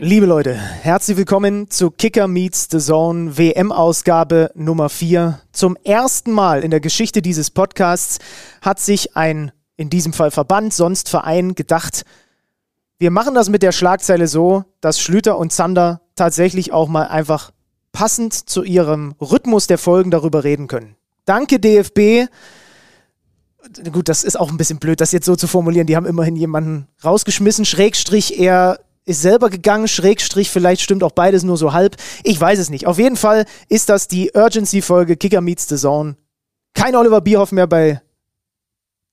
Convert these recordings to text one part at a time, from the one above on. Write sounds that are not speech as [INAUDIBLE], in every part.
Liebe Leute, herzlich willkommen zu Kicker Meets the Zone WM-Ausgabe Nummer 4. Zum ersten Mal in der Geschichte dieses Podcasts hat sich ein, in diesem Fall Verband, sonst Verein, gedacht, wir machen das mit der Schlagzeile so, dass Schlüter und Zander tatsächlich auch mal einfach passend zu ihrem Rhythmus der Folgen darüber reden können. Danke DFB. Gut, das ist auch ein bisschen blöd, das jetzt so zu formulieren. Die haben immerhin jemanden rausgeschmissen, Schrägstrich eher ist selber gegangen, Schrägstrich, vielleicht stimmt auch beides nur so halb. Ich weiß es nicht. Auf jeden Fall ist das die Urgency-Folge Kicker Meets the Zone. Kein Oliver Bierhoff mehr bei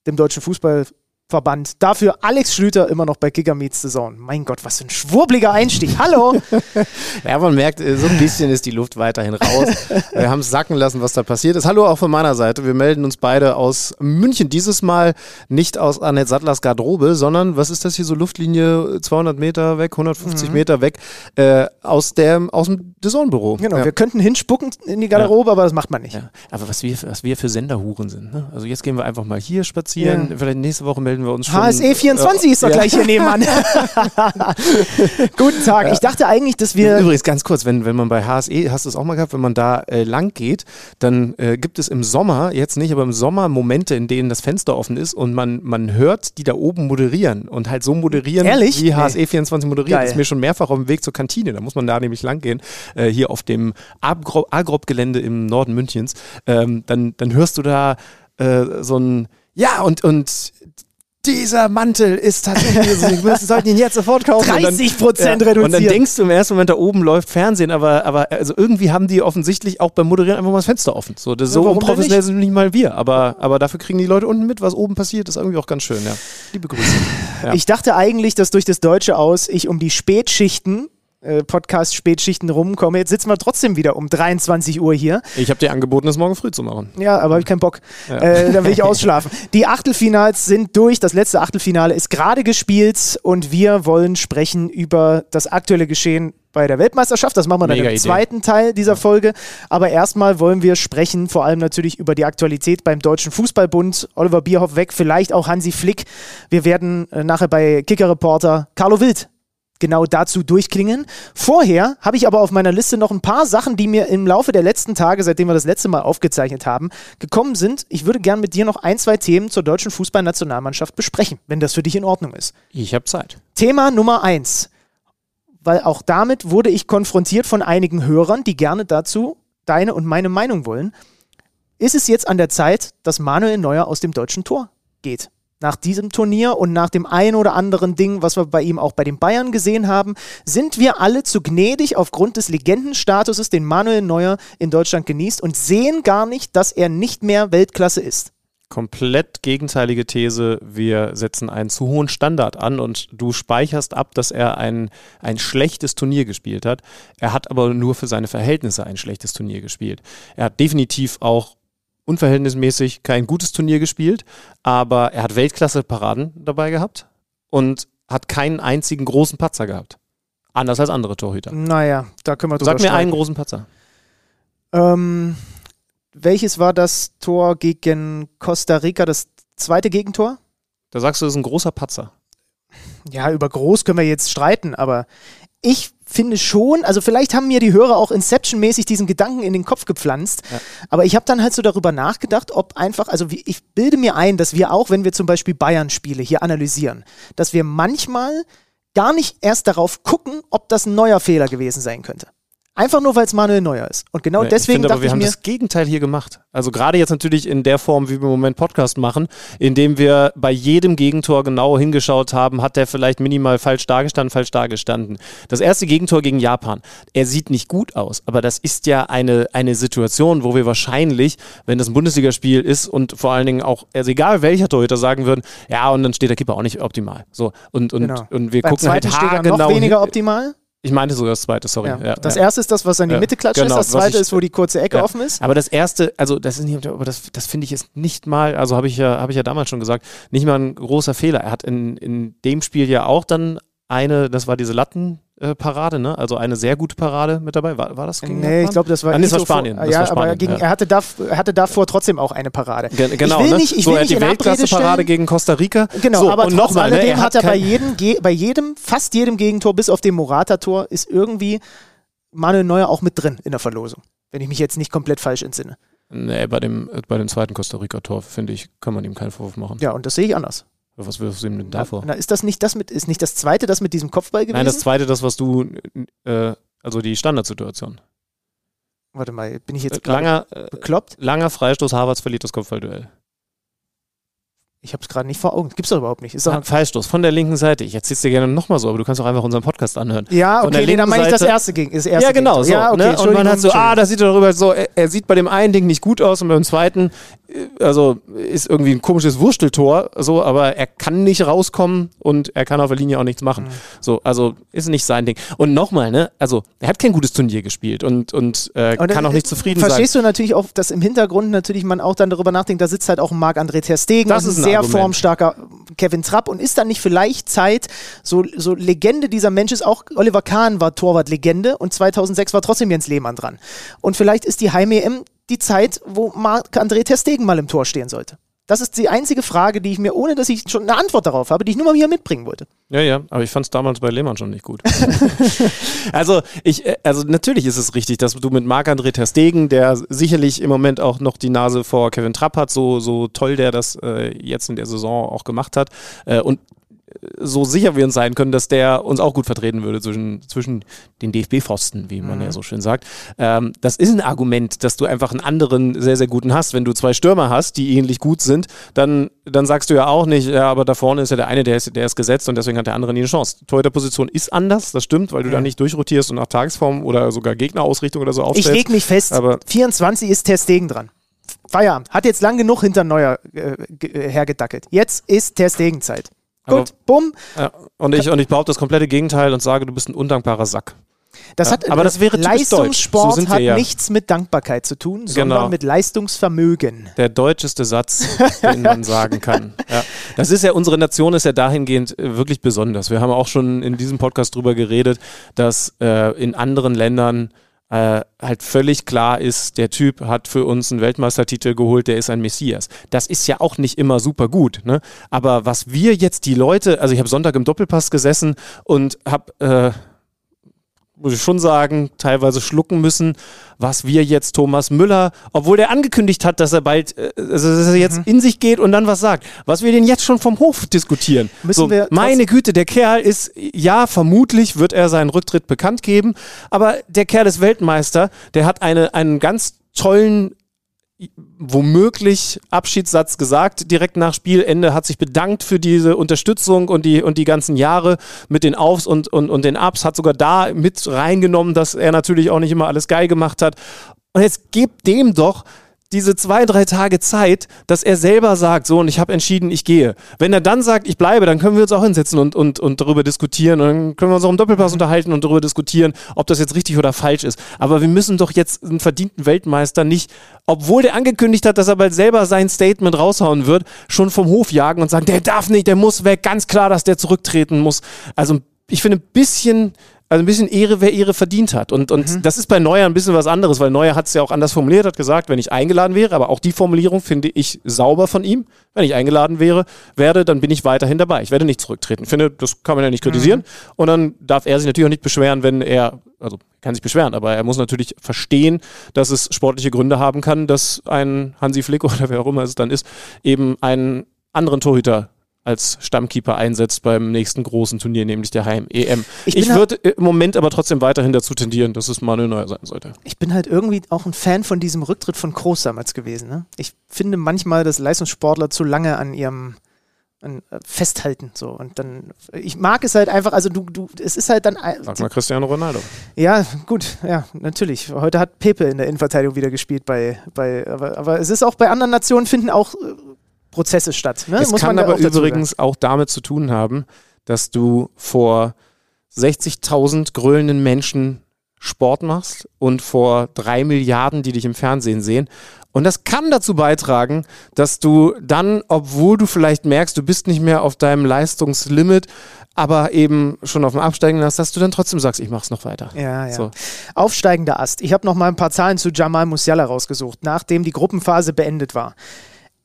dem deutschen Fußball Verband. Dafür Alex Schlüter immer noch bei Kicker Meets the Zone. Mein Gott, was für ein schwurbliger Einstieg. Hallo! [LAUGHS] ja, man merkt, äh, so ein bisschen ist die Luft weiterhin raus. [LAUGHS] Wir haben es sacken lassen, was da passiert ist. Hallo auch von meiner Seite. Wir melden uns beide aus München. Dieses Mal nicht aus Annette Sattlers Garderobe, sondern, was ist das hier so, Luftlinie 200 Meter weg, 150 mhm. Meter weg, äh, aus, der, aus dem Zone-Büro. Genau, ja. wir könnten hinspucken in die Garderobe, ja. aber das macht man nicht. Ja. Aber was wir, was wir für Senderhuren sind. Ne? Also jetzt gehen wir einfach mal hier spazieren. Vielleicht nächste Woche melden melden wir uns schon. HSE 24 äh, ist doch ja. gleich hier nebenan. [LAUGHS] [LAUGHS] Guten Tag. Ich dachte eigentlich, dass wir. Übrigens, ganz kurz, wenn, wenn man bei HSE, hast du es auch mal gehabt, wenn man da äh, lang geht, dann äh, gibt es im Sommer, jetzt nicht, aber im Sommer Momente, in denen das Fenster offen ist und man, man hört die da oben moderieren und halt so moderieren, Ehrlich? wie HSE 24 moderiert. Geil. Das ist mir schon mehrfach auf dem Weg zur Kantine. Da muss man da nämlich lang gehen, äh, hier auf dem Agrop-Gelände im Norden Münchens. Ähm, dann, dann hörst du da äh, so ein ja, und, und dieser Mantel ist tatsächlich, wir sollten ihn jetzt sofort kaufen. [LAUGHS] 30 Prozent ja, reduziert. Und dann denkst du im ersten Moment, da oben läuft Fernsehen, aber, aber also irgendwie haben die offensichtlich auch beim Moderieren einfach mal das Fenster offen. So, das ja, so unprofessionell sind nicht mal wir, aber, aber dafür kriegen die Leute unten mit, was oben passiert, ist irgendwie auch ganz schön, ja. Liebe Grüße. [LAUGHS] Ja. Ich dachte eigentlich, dass durch das Deutsche aus ich um die Spätschichten äh, Podcast-Spätschichten rumkomme. Jetzt sitzen wir trotzdem wieder um 23 Uhr hier. Ich habe dir angeboten, das morgen früh zu machen. Ja, aber habe ich keinen Bock. Ja. Äh, da will ich [LAUGHS] ausschlafen. Die Achtelfinals sind durch. Das letzte Achtelfinale ist gerade gespielt und wir wollen sprechen über das aktuelle Geschehen bei der Weltmeisterschaft. Das machen wir dann Mega im Idee. zweiten Teil dieser Folge. Aber erstmal wollen wir sprechen, vor allem natürlich über die Aktualität beim Deutschen Fußballbund. Oliver Bierhoff weg, vielleicht auch Hansi Flick. Wir werden äh, nachher bei Kicker-Reporter Carlo Wild genau dazu durchklingen. Vorher habe ich aber auf meiner Liste noch ein paar Sachen, die mir im Laufe der letzten Tage, seitdem wir das letzte Mal aufgezeichnet haben, gekommen sind. Ich würde gern mit dir noch ein, zwei Themen zur deutschen Fußballnationalmannschaft besprechen, wenn das für dich in Ordnung ist. Ich habe Zeit. Thema Nummer eins. Weil auch damit wurde ich konfrontiert von einigen Hörern, die gerne dazu deine und meine Meinung wollen. Ist es jetzt an der Zeit, dass Manuel Neuer aus dem deutschen Tor geht? Nach diesem Turnier und nach dem ein oder anderen Ding, was wir bei ihm auch bei den Bayern gesehen haben, sind wir alle zu gnädig aufgrund des Legendenstatuses, den Manuel Neuer in Deutschland genießt und sehen gar nicht, dass er nicht mehr Weltklasse ist. Komplett gegenteilige These. Wir setzen einen zu hohen Standard an und du speicherst ab, dass er ein, ein schlechtes Turnier gespielt hat. Er hat aber nur für seine Verhältnisse ein schlechtes Turnier gespielt. Er hat definitiv auch unverhältnismäßig kein gutes Turnier gespielt, aber er hat Weltklasse-Paraden dabei gehabt und hat keinen einzigen großen Patzer gehabt. Anders als andere Torhüter. Naja, da können wir drüber Sag mir einen großen Patzer. Ähm, welches war das Tor gegen Costa Rica, das zweite Gegentor? Da sagst du, das ist ein großer Patzer. Ja, über groß können wir jetzt streiten, aber ich finde schon, also vielleicht haben mir die Hörer auch Inception-mäßig diesen Gedanken in den Kopf gepflanzt, ja. aber ich habe dann halt so darüber nachgedacht, ob einfach, also wie, ich bilde mir ein, dass wir auch, wenn wir zum Beispiel Bayern-Spiele hier analysieren, dass wir manchmal gar nicht erst darauf gucken, ob das ein neuer Fehler gewesen sein könnte. Einfach nur, weil es Manuel Neuer ist. Und genau ja, deswegen ich finde, dachte wir ich haben mir, das Gegenteil hier gemacht. Also gerade jetzt natürlich in der Form, wie wir im Moment Podcast machen, indem wir bei jedem Gegentor genau hingeschaut haben, hat der vielleicht minimal falsch dargestanden, falsch dargestanden. Das erste Gegentor gegen Japan, er sieht nicht gut aus, aber das ist ja eine, eine Situation, wo wir wahrscheinlich, wenn das ein Bundesligaspiel ist und vor allen Dingen auch, also egal welcher Torhüter sagen würden, ja, und dann steht der Keeper auch nicht optimal. So, und, und, genau. und wir Beim gucken halt steht er noch weniger optimal. Ich meinte sogar das zweite, sorry. Ja. Ja, das ja. erste ist das, was an die Mitte klatscht genau, ist. Das zweite ich- ist, wo die kurze Ecke offen ist. Aber das erste, also das ist nicht, aber das, das finde ich ist nicht mal, also habe ich ja, habe ich ja damals schon gesagt, nicht mal ein großer Fehler. Er hat in, in dem Spiel ja auch dann eine, das war diese Lattenparade, ne? Also eine sehr gute Parade mit dabei. War, war das gegen Nee, ich Japan? glaube, das war Ah, nee, das war Spanien. Das ja, war aber Spanien, gegen, ja. er, hatte er hatte davor trotzdem auch eine Parade. Ge- Genau, ich will ne? nicht, ich so, will nicht die Weltklasse-Parade gegen Costa Rica. Genau, so, aber und trotz nochmal, ne? alledem er hat er bei jedem, bei jedem, fast jedem Gegentor, bis auf dem Morata-Tor, ist irgendwie Manuel Neuer auch mit drin in der Verlosung. Wenn ich mich jetzt nicht komplett falsch entsinne. Nee, bei dem, äh, bei dem zweiten Costa Rica-Tor, finde ich, kann man ihm keinen Vorwurf machen. Ja, und das sehe ich anders. Was wirfst du ihm denn davor? Na, ist das nicht das mit, ist nicht das zweite das mit diesem Kopfball gewesen? Nein, das zweite, das, was du, äh, also die Standardsituation. Warte mal, bin ich Äh, jetzt gerade Langer, äh, bekloppt? langer Freistoß, Havertz verliert das Kopfballduell. Ich habe es gerade nicht vor Augen. Gibt's doch überhaupt nicht. Ist doch Ja, Freistoß von der linken Seite. Ich erzähl's dir gerne nochmal so, aber du kannst auch einfach unseren Podcast anhören. ja, von der okay, nee, dann meine ich das erste gegen. Das erste ja, genau. So, ja, okay, ne? Und man hat so, ah, Entschuldigung. da sieht er darüber so, er, er sieht bei dem einen Ding nicht gut aus und beim zweiten, äh, also ist irgendwie ein komisches Wursteltor, so, aber er kann nicht rauskommen und er kann auf der Linie auch nichts machen. Mhm. So, also ist nicht sein Ding. Und nochmal, ne, also er hat kein gutes Turnier gespielt und, und, äh, Und, kann äh, auch nicht zufrieden sein. Verstehst du natürlich auch, dass im Hintergrund natürlich man auch dann darüber nachdenkt, da sitzt halt auch ein Marc-André Ter Stegen Das ist ein sehr Argument. formstarker Kevin Trapp und ist dann nicht vielleicht Zeit, so, so Legende dieser Mensch ist, auch Oliver Kahn war Torwart-Legende und 2006 war trotzdem Jens Lehmann dran. Und vielleicht ist die Heim-EM die Zeit, wo Marc-André Ter Stegen mal im Tor stehen sollte. Das ist die einzige Frage, die ich mir, ohne dass ich schon eine Antwort darauf habe, die ich nur mal hier mitbringen wollte. Ja, ja, aber ich fand es damals bei Lehmann schon nicht gut. [LAUGHS] also, ich, äh, also natürlich ist es richtig, dass du mit Marc-André Ter Stegen, der sicherlich im Moment auch noch die Nase vor Kevin Trapp hat, so, so toll der das äh, jetzt in der Saison auch gemacht hat äh, und so sicher wir uns sein können, dass der uns auch gut vertreten würde zwischen, zwischen den DFB-Pfosten, wie man ja so schön sagt. Ähm, das ist ein Argument, dass du einfach einen anderen sehr, sehr guten hast. Wenn du zwei Stürmer hast, die ähnlich gut sind, dann, dann sagst du ja auch nicht, ja, aber da vorne ist ja der eine, der ist, der ist gesetzt und deswegen hat der andere nie eine Chance. Torhüterposition ist anders, das stimmt, weil du da nicht durchrotierst und nach Tagesform oder sogar Gegnerausrichtung oder so Ich aufstellst. leg mich fest, aber- 24 ist Ter Stegen dran. Feierabend. Hat jetzt lang genug hinter Neuer äh, äh, hergedackelt. Jetzt ist Ter Stegen Aber- Gut, bumm. Ja, und, ich, und ich behaupte das komplette Gegenteil und sage, du bist ein undankbarer Sack. Das Ja, hat, aber das wäre. So Leistungssport wir hat ja. nichts mit Dankbarkeit zu tun, sondern Genau. mit Leistungsvermögen. Der deutscheste Satz, [LAUGHS] den man sagen kann. Ja. Das ist ja, unsere Nation ist ja dahingehend äh, wirklich besonders. Wir haben auch schon in diesem Podcast drüber geredet, dass äh, in anderen Ländern äh, halt völlig klar ist, der Typ hat für uns einen Weltmeistertitel geholt, der ist ein Messias. Das ist ja auch nicht immer super gut. Ne? Aber was wir jetzt die Leute, also ich habe Sonntag im Doppelpass gesessen und habe äh, muss ich schon sagen, teilweise schlucken müssen, was wir jetzt Thomas Müller, obwohl der angekündigt hat, dass er bald, also dass er jetzt in sich geht und dann was sagt, was wir den jetzt schon vom Hof diskutieren. Müssen so, wir meine Güte, der Kerl ist, ja, vermutlich wird er seinen Rücktritt bekannt geben, aber der Kerl ist Weltmeister, der hat eine, einen ganz tollen womöglich Abschiedssatz gesagt, direkt nach Spielende, hat sich bedankt für diese Unterstützung und die, und die ganzen Jahre mit den Aufs und, und, und den Ups, hat sogar da mit reingenommen, dass er natürlich auch nicht immer alles geil gemacht hat. Und jetzt gebt dem doch diese zwei, drei Tage Zeit, dass er selber sagt, so und ich habe entschieden, ich gehe. Wenn er dann sagt, ich bleibe, dann können wir uns auch hinsetzen und, und, und darüber diskutieren und dann können wir uns auch im Doppelpass unterhalten und darüber diskutieren, ob das jetzt richtig oder falsch ist. Aber wir müssen doch jetzt einen verdienten Weltmeister nicht, obwohl der angekündigt hat, dass er bald selber sein Statement raushauen wird, schon vom Hof jagen und sagen, der darf nicht, der muss weg, ganz klar, dass der zurücktreten muss. Also ich finde ein bisschen also ein bisschen Ehre, wer Ehre verdient hat. Und, und das ist bei Neuer ein bisschen was anderes, weil Neuer hat es ja auch anders formuliert, hat gesagt, wenn ich eingeladen wäre, aber auch die Formulierung finde ich sauber von ihm. Wenn ich eingeladen wäre, werde, dann bin ich weiterhin dabei. Ich werde nicht zurücktreten. Ich finde, das kann man ja nicht kritisieren. Und dann darf er sich natürlich auch nicht beschweren, wenn er, also kann sich beschweren, aber er muss natürlich verstehen, dass es sportliche Gründe haben kann, dass ein Hansi Flick [LAUGHS] oder wer auch immer es dann ist, eben einen anderen Torhüter als Stammkeeper einsetzt beim nächsten großen Turnier, nämlich der Heim-EM. Ich Ich, halt- würde im Moment aber trotzdem weiterhin dazu tendieren, dass es Manuel Neuer sein sollte. Ich bin halt irgendwie auch ein Fan von diesem Rücktritt von Kroos damals gewesen. Ne? Ich finde manchmal, dass Leistungssportler zu lange an ihrem an, äh, festhalten so und dann ich mag es halt einfach also du du es ist halt dann Sag mal Cristiano Ronaldo. ja gut ja natürlich heute hat Pepe in der Innenverteidigung wieder gespielt bei bei aber, aber es ist auch bei anderen Nationen finden auch äh, Prozesse statt ne? Es Muss kann aber übrigens auch damit zu tun haben, dass du vor 60.000 grölenden Menschen Sport machst und vor drei Milliarden, die dich im Fernsehen sehen. Und das kann dazu beitragen, dass du dann, obwohl du vielleicht merkst, du bist nicht mehr auf deinem Leistungslimit, aber eben schon auf dem Absteigen hast, dass du dann trotzdem sagst, ich mach's noch weiter. Ja, ja. So. Aufsteigender Ast. Ich habe noch mal ein paar Zahlen zu Jamal Musiala rausgesucht, nachdem die Gruppenphase beendet war.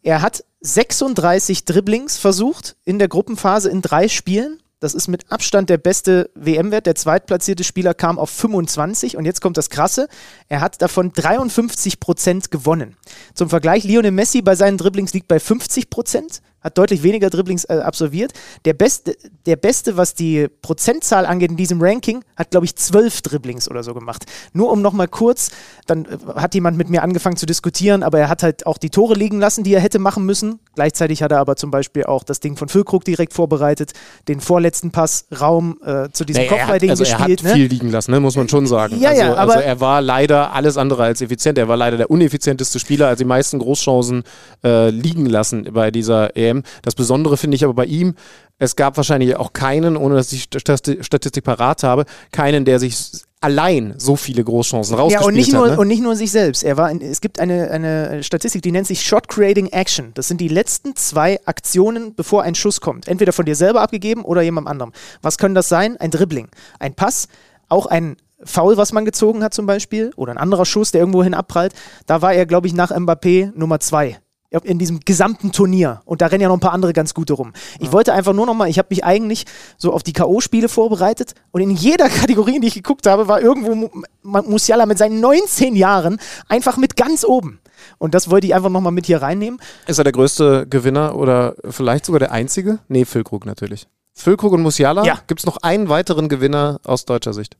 Er hat 36 Dribblings versucht in der Gruppenphase in drei Spielen. Das ist mit Abstand der beste WM-Wert. Der zweitplatzierte Spieler kam auf 25 und jetzt kommt das Krasse. Er hat davon 53 Prozent gewonnen. Zum Vergleich, Lionel Messi bei seinen Dribblings liegt bei 50 Prozent hat deutlich weniger Dribblings äh, absolviert. Der Beste, der Beste, was die Prozentzahl angeht in diesem Ranking, hat, glaube ich, zwölf Dribblings oder so gemacht. Nur um nochmal kurz, dann äh, hat jemand mit mir angefangen zu diskutieren, aber er hat halt auch die Tore liegen lassen, die er hätte machen müssen. Gleichzeitig hat er aber zum Beispiel auch das Ding von Füllkrug direkt vorbereitet, den vorletzten Pass Raum äh, zu diesem Nee, Kopfball-Ding also gespielt. er hat ne? viel liegen lassen, ne? muss man schon sagen. Ja, also, ja, aber- also er war leider alles andere als effizient. Er war leider der uneffizienteste Spieler, als die meisten Großchancen äh, liegen lassen bei dieser EM. Das Besondere finde ich aber bei ihm, es gab wahrscheinlich auch keinen, ohne dass ich die Stati- Statistik parat habe, keinen, der sich allein so viele Großchancen Ja, rausgespielt und nicht, nur, hat. Ne? und nicht nur sich selbst. Er war in, es gibt eine, eine Statistik, die nennt sich Shot Creating Action. Das sind die letzten zwei Aktionen, bevor ein Schuss kommt. Entweder von dir selber abgegeben oder jemand anderem. Was können das sein? Ein Dribbling, ein Pass, auch ein Foul, was man gezogen hat zum Beispiel, oder ein anderer Schuss, der irgendwohin abprallt. Da war er, glaube ich, nach Mbappé Nummer zwei in diesem gesamten Turnier. Und da rennen ja noch ein paar andere ganz gute rum. Ich wollte einfach nur noch mal, ich habe mich eigentlich so auf die K.O.-Spiele vorbereitet und in jeder [LAUGHS] Kategorie, in die ich geguckt habe, war irgendwo Mu- Mu- Musiala mit seinen 19 Jahren einfach mit ganz oben. Und das wollte ich einfach noch mal mit hier reinnehmen. Ist er der größte Gewinner oder vielleicht sogar der einzige? Nee, Füllkrug natürlich. Füllkrug und Musiala? Ja. Gibt es noch einen weiteren Gewinner aus deutscher Sicht?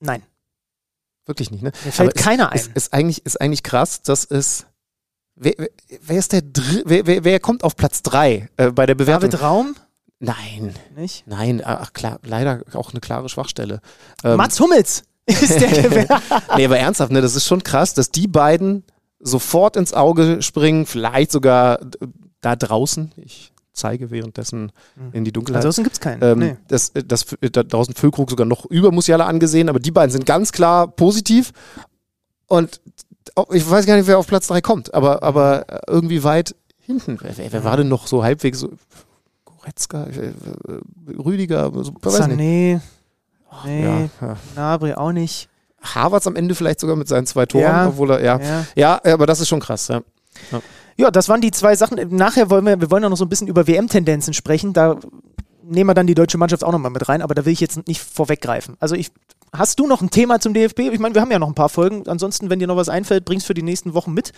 Nein, Wirklich nicht, ne? mir fällt Aber es- keiner ein. Ist, ist, eigentlich, ist eigentlich krass, dass es. Wer, wer- ist der Dr wer, wer, wer kommt auf Platz 3 äh, bei der Bewertung? David Raum? Nein, Nicht? nein, ach klar, leider auch eine klare Schwachstelle. Ähm, Mats Hummels [LAUGHS] ist der [LAUGHS] Gewinner. nee, aber ernsthaft, ne, das ist schon krass, dass die beiden sofort ins Auge springen, vielleicht sogar da draußen. Ich zeige währenddessen in die Dunkelheit. Ansonsten gibt es keinen. Ähm, nee. das, das, da draußen Füllkrug sogar noch über Musiala angesehen, aber die beiden sind ganz klar positiv. Und ich weiß gar nicht, wer auf Platz 3 kommt, aber, aber irgendwie weit hinten. Wer, wer, war denn noch so halbwegs so? Goretzka, äh, äh, Rüdiger, so, weiß nicht. Sané. Nee, Ja, ja. Nabri auch nicht. Havertz am Ende vielleicht sogar mit seinen zwei Toren, Ja. obwohl er, ja. Ja. Ja, aber das ist schon krass, ja. Ja, das waren die zwei Sachen. Nachher wollen wir, wir wollen ja noch so ein bisschen über WM-Tendenzen sprechen. Da nehmen wir dann die deutsche Mannschaft auch nochmal mit rein, aber da will ich jetzt nicht vorweggreifen. Also ich, hast du noch ein Thema zum DFB? Ich meine, wir haben ja noch ein paar Folgen. Ansonsten, wenn dir noch was einfällt, bringst für die nächsten Wochen mit.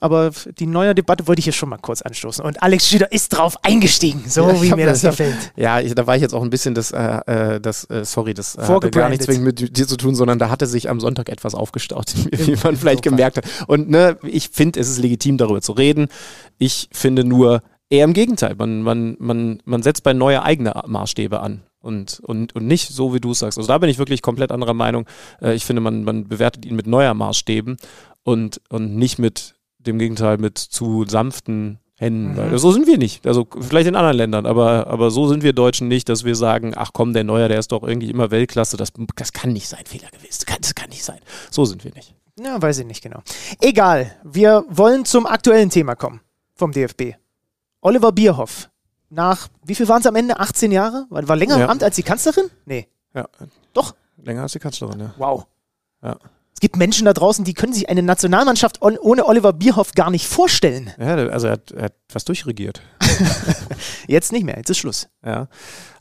Aber die neue Debatte wollte ich hier schon mal kurz anstoßen. Und Alex Schüler ist drauf eingestiegen, so Ja, wie mir das hab- gefällt. Ja, ich, da war ich jetzt auch ein bisschen das, äh, äh, das äh, sorry, das äh, hatte gar nichts mit dir zu tun, sondern da hatte sich am Sonntag etwas aufgestaut, [LAUGHS] wie man vielleicht gemerkt hat. Und ne, ich finde, es ist legitim, darüber zu reden. Ich finde nur eher im Gegenteil. Man, man, man, man setzt bei neue eigene Maßstäbe an. Und, und, und nicht so, wie du es sagst. Also da bin ich wirklich komplett anderer Meinung. Äh, ich finde, man, man bewertet ihn mit neuer Maßstäben und, und nicht mit dem Gegenteil, mit zu sanften Händen. Mhm. Weil so sind wir nicht. Also vielleicht in anderen Ländern, aber, aber so sind wir Deutschen nicht, dass wir sagen, ach komm, der Neuer, der ist doch irgendwie immer Weltklasse. Das, das kann nicht sein Fehler gewesen. Das kann, das kann nicht sein. So sind wir nicht. Ja, weiß ich nicht genau. Egal, wir wollen zum aktuellen Thema kommen vom DFB. Oliver Bierhoff. Nach, wie viel waren es am Ende? 18 Jahre? War, war länger Ja. im Amt als die Kanzlerin? Nee. Ja. Doch. Länger als die Kanzlerin, ja. Wow. Ja. Es gibt Menschen da draußen, die können sich eine Nationalmannschaft on, ohne Oliver Bierhoff gar nicht vorstellen. Ja, also er hat, er hat was durchregiert. [LAUGHS] Jetzt nicht mehr, jetzt ist Schluss. Ja.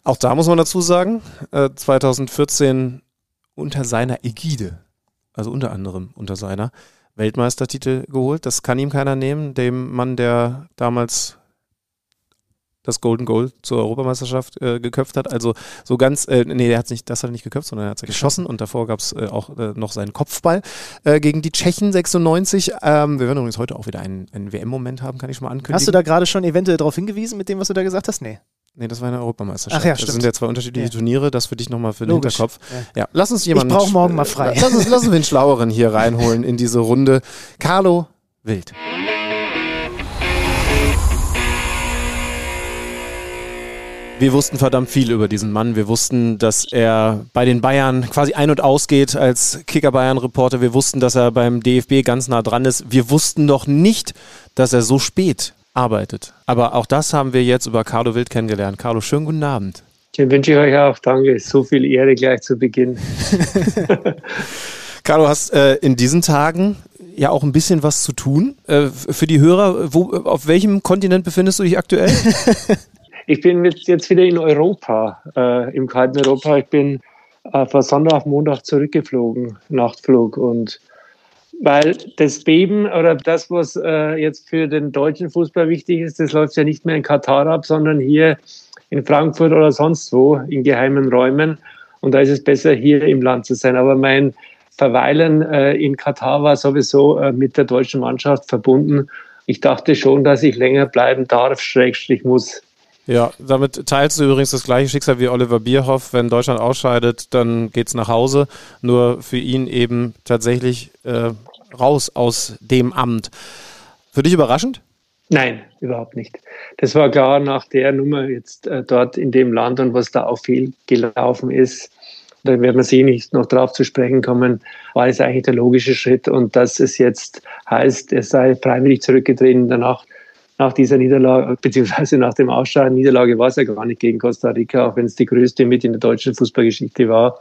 Auch da muss man dazu sagen, äh, 2014 unter seiner Ägide, also unter anderem unter seiner Weltmeistertitel geholt. Das kann ihm keiner nehmen, dem Mann, der damals das Golden Goal zur Europameisterschaft äh, geköpft hat. Also so ganz, äh, nee, der hat nicht, das hat er nicht geköpft, sondern er hat geschossen und davor gab es äh, auch äh, noch seinen Kopfball äh, gegen die Tschechen 96. Ähm, wir werden übrigens heute auch wieder einen, einen WM-Moment haben, kann ich schon mal ankündigen. Hast du da gerade schon eventuell darauf hingewiesen mit dem, was du da gesagt hast? Nee. Nee, das war eine Europameisterschaft. Ach ja, das stimmt. sind ja zwei unterschiedliche Ja. Turniere, das für dich nochmal für den Logisch. Hinterkopf. Ja. lass uns jemanden. brauch morgen mal frei. Lass uns, lass uns den Schlaueren hier reinholen in diese Runde. Carlo Wild. Wir wussten verdammt viel über diesen Mann. Wir wussten, dass er bei den Bayern quasi ein- und ausgeht als Kicker-Bayern-Reporter. Wir wussten, dass er beim DFB ganz nah dran ist. Wir wussten noch nicht, dass er so spät arbeitet. Aber auch das haben wir jetzt über Carlo Wild kennengelernt. Carlo, schönen guten Abend. Den wünsche ich euch auch. Danke. So viel Ehre gleich zu Beginn. [LAUGHS] Carlo, hast äh, in diesen Tagen ja auch ein bisschen was zu tun. Äh, für die Hörer, wo, auf welchem Kontinent befindest du dich aktuell? [LAUGHS] ich bin jetzt wieder in Europa, äh, im kalten Europa. Ich bin äh, von Sonntag auf Montag zurückgeflogen, Nachtflug. Und weil das Beben oder das, was äh, jetzt für den deutschen Fußball wichtig ist, das läuft ja nicht mehr in Katar ab, sondern hier in Frankfurt oder sonst wo in geheimen Räumen. Und da ist es besser, hier im Land zu sein. Aber mein Verweilen äh, in Katar war sowieso äh, mit der deutschen Mannschaft verbunden. Ich dachte schon, dass ich länger bleiben darf, Schrägstrich muss. Ja, damit teilst du übrigens das gleiche Schicksal wie Oliver Bierhoff. Wenn Deutschland ausscheidet, dann geht es nach Hause. Nur für ihn eben tatsächlich äh, raus aus dem Amt. Für dich überraschend? Nein, überhaupt nicht. Das war klar nach der Nummer jetzt äh, dort in dem Land und was da auch viel gelaufen ist. Da werden wir sehen, nicht noch drauf zu sprechen kommen, war es eigentlich der logische Schritt und dass es jetzt heißt, es sei freiwillig zurückgetreten danach nach dieser Niederlage, beziehungsweise nach dem Ausscheiden, Niederlage war es ja gar nicht gegen Costa Rica, auch wenn es die größte mit in der deutschen Fußballgeschichte war,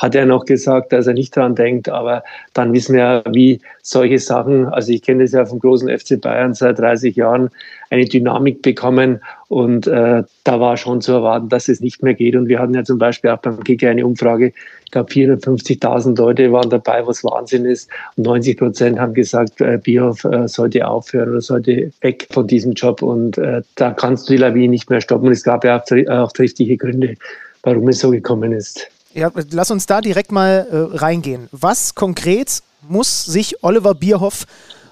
hat er noch gesagt, dass er nicht daran denkt. Aber dann wissen wir, wie solche Sachen, also ich kenne das ja vom großen FC Bayern seit 30 Jahren, eine Dynamik bekommen. Und äh, da war schon zu erwarten, dass es nicht mehr geht. Und wir hatten ja zum Beispiel auch beim Kicker eine Umfrage, ich glaube 450.000 Leute waren dabei, was Wahnsinn ist. Und 90 Prozent haben gesagt, äh, Bierhoff äh, sollte aufhören oder sollte weg von diesem Job. Und äh, da kannst du die Lawine nicht mehr stoppen. Und es gab ja auch, auch richtige Gründe, warum es so gekommen ist. Ja, lass uns da direkt mal äh, reingehen. Was konkret muss sich Oliver Bierhoff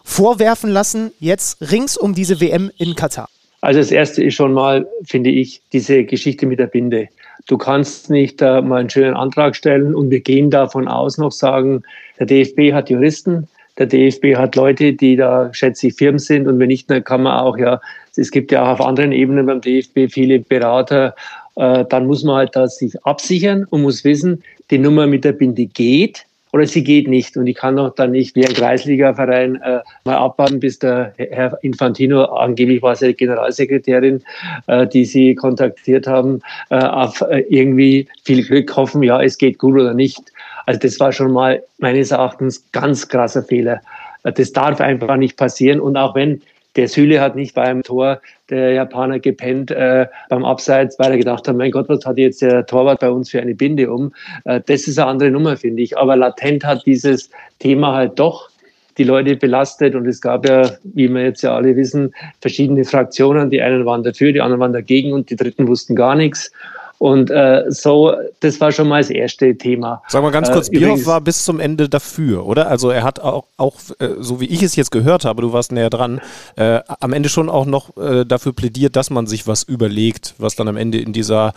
vorwerfen lassen, jetzt rings um diese WM in Katar? Also das Erste ist schon mal, finde ich, diese Geschichte mit der Binde. Du kannst nicht äh, mal einen schönen Antrag stellen und wir gehen davon aus noch sagen, der DFB hat Juristen, der DFB hat Leute, die da, schätze ich, Firmen sind und wenn nicht, dann kann man auch, ja, es gibt ja auch auf anderen Ebenen beim DFB viele Berater, äh, dann muss man halt da sich absichern und muss wissen, die Nummer mit der Binde geht oder sie geht nicht. Und ich kann doch dann nicht wie ein Kreisliga-Verein äh, mal abwarten, bis der Herr Infantino, angeblich war sie Generalsekretärin, äh, die sie kontaktiert haben, äh, auf äh, irgendwie viel Glück hoffen, ja, es geht gut oder nicht. Also das war schon mal meines Erachtens ganz krasser Fehler. Äh, das darf einfach nicht passieren. Und auch wenn der Süle hat nicht beim Tor der Japaner gepennt äh, beim Abseits, weil er gedacht hat, mein Gott, was hat jetzt der Torwart bei uns für eine Binde um? Äh, das ist eine andere Nummer, finde ich. Aber latent hat dieses Thema halt doch die Leute belastet. Und es gab ja, wie wir jetzt ja alle wissen, verschiedene Fraktionen. Die einen waren dafür, die anderen waren dagegen und die dritten wussten gar nichts. Und äh, so, das war schon mal das erste Thema. Sag mal ganz kurz, äh, Bierhoff war bis zum Ende dafür, oder? Also er hat auch, auch äh, so wie ich es jetzt gehört habe, du warst näher dran, äh, am Ende schon auch noch äh, dafür plädiert, dass man sich was überlegt, was dann am Ende in dieser,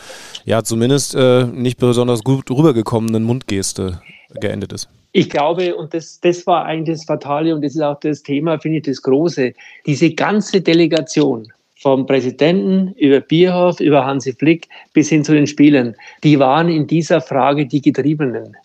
ja zumindest äh, nicht besonders gut rübergekommenen Mundgeste geendet ist. Ich glaube, und das, das war eigentlich das Fatale und das ist auch das Thema, finde ich, das Große. Diese ganze Delegation, vom Präsidenten über Bierhoff, über Hansi Flick bis hin zu den Spielern, die waren in dieser Frage die Getriebenen.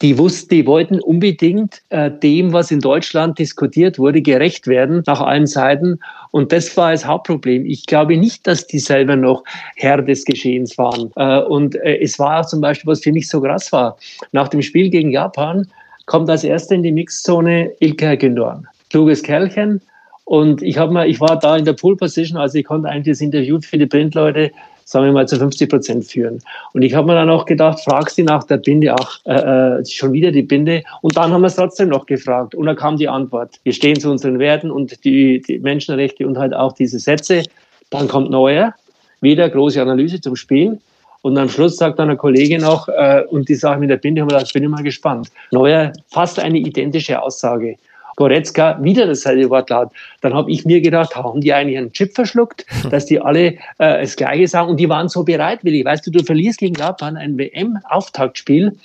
Die wussten, die wollten unbedingt äh, dem, was in Deutschland diskutiert wurde, gerecht werden nach allen Seiten. Und das war das Hauptproblem. Ich glaube nicht, dass die selber noch Herr des Geschehens waren. Äh, und äh, es war auch zum Beispiel, was für mich so krass war. Nach dem Spiel gegen Japan kommt als erster in die Mixzone Ilkay Gündoğan. Kluges Kerlchen, und ich habe mal, ich war da in der Pool Position, also ich konnte eigentlich das Interview für die Printleute, sagen wir mal, zu 50 Prozent führen. Und ich habe mir dann auch gedacht, fragst du nach der Binde, ach, äh, äh, schon wieder die Binde. Und dann haben wir es trotzdem noch gefragt. Und dann kam die Antwort. Wir stehen zu unseren Werten und die, die Menschenrechte und halt auch diese Sätze. Dann kommt Neuer, wieder große Analyse zum Spiel. Und am Schluss sagt dann eine Kollegin noch, äh, und die Sache mit der Binde, haben wir gedacht, bin ich mal gespannt. Neuer, fast eine identische Aussage. Goretzka wieder dasselbe Wortlaut. Dann habe ich mir gedacht, haben die eigentlich einen Chip verschluckt, [LAUGHS] dass die alle äh, das Gleiche sagen und die waren so bereitwillig. Weißt du, du verlierst gegen Japan ein WM-Auftaktspiel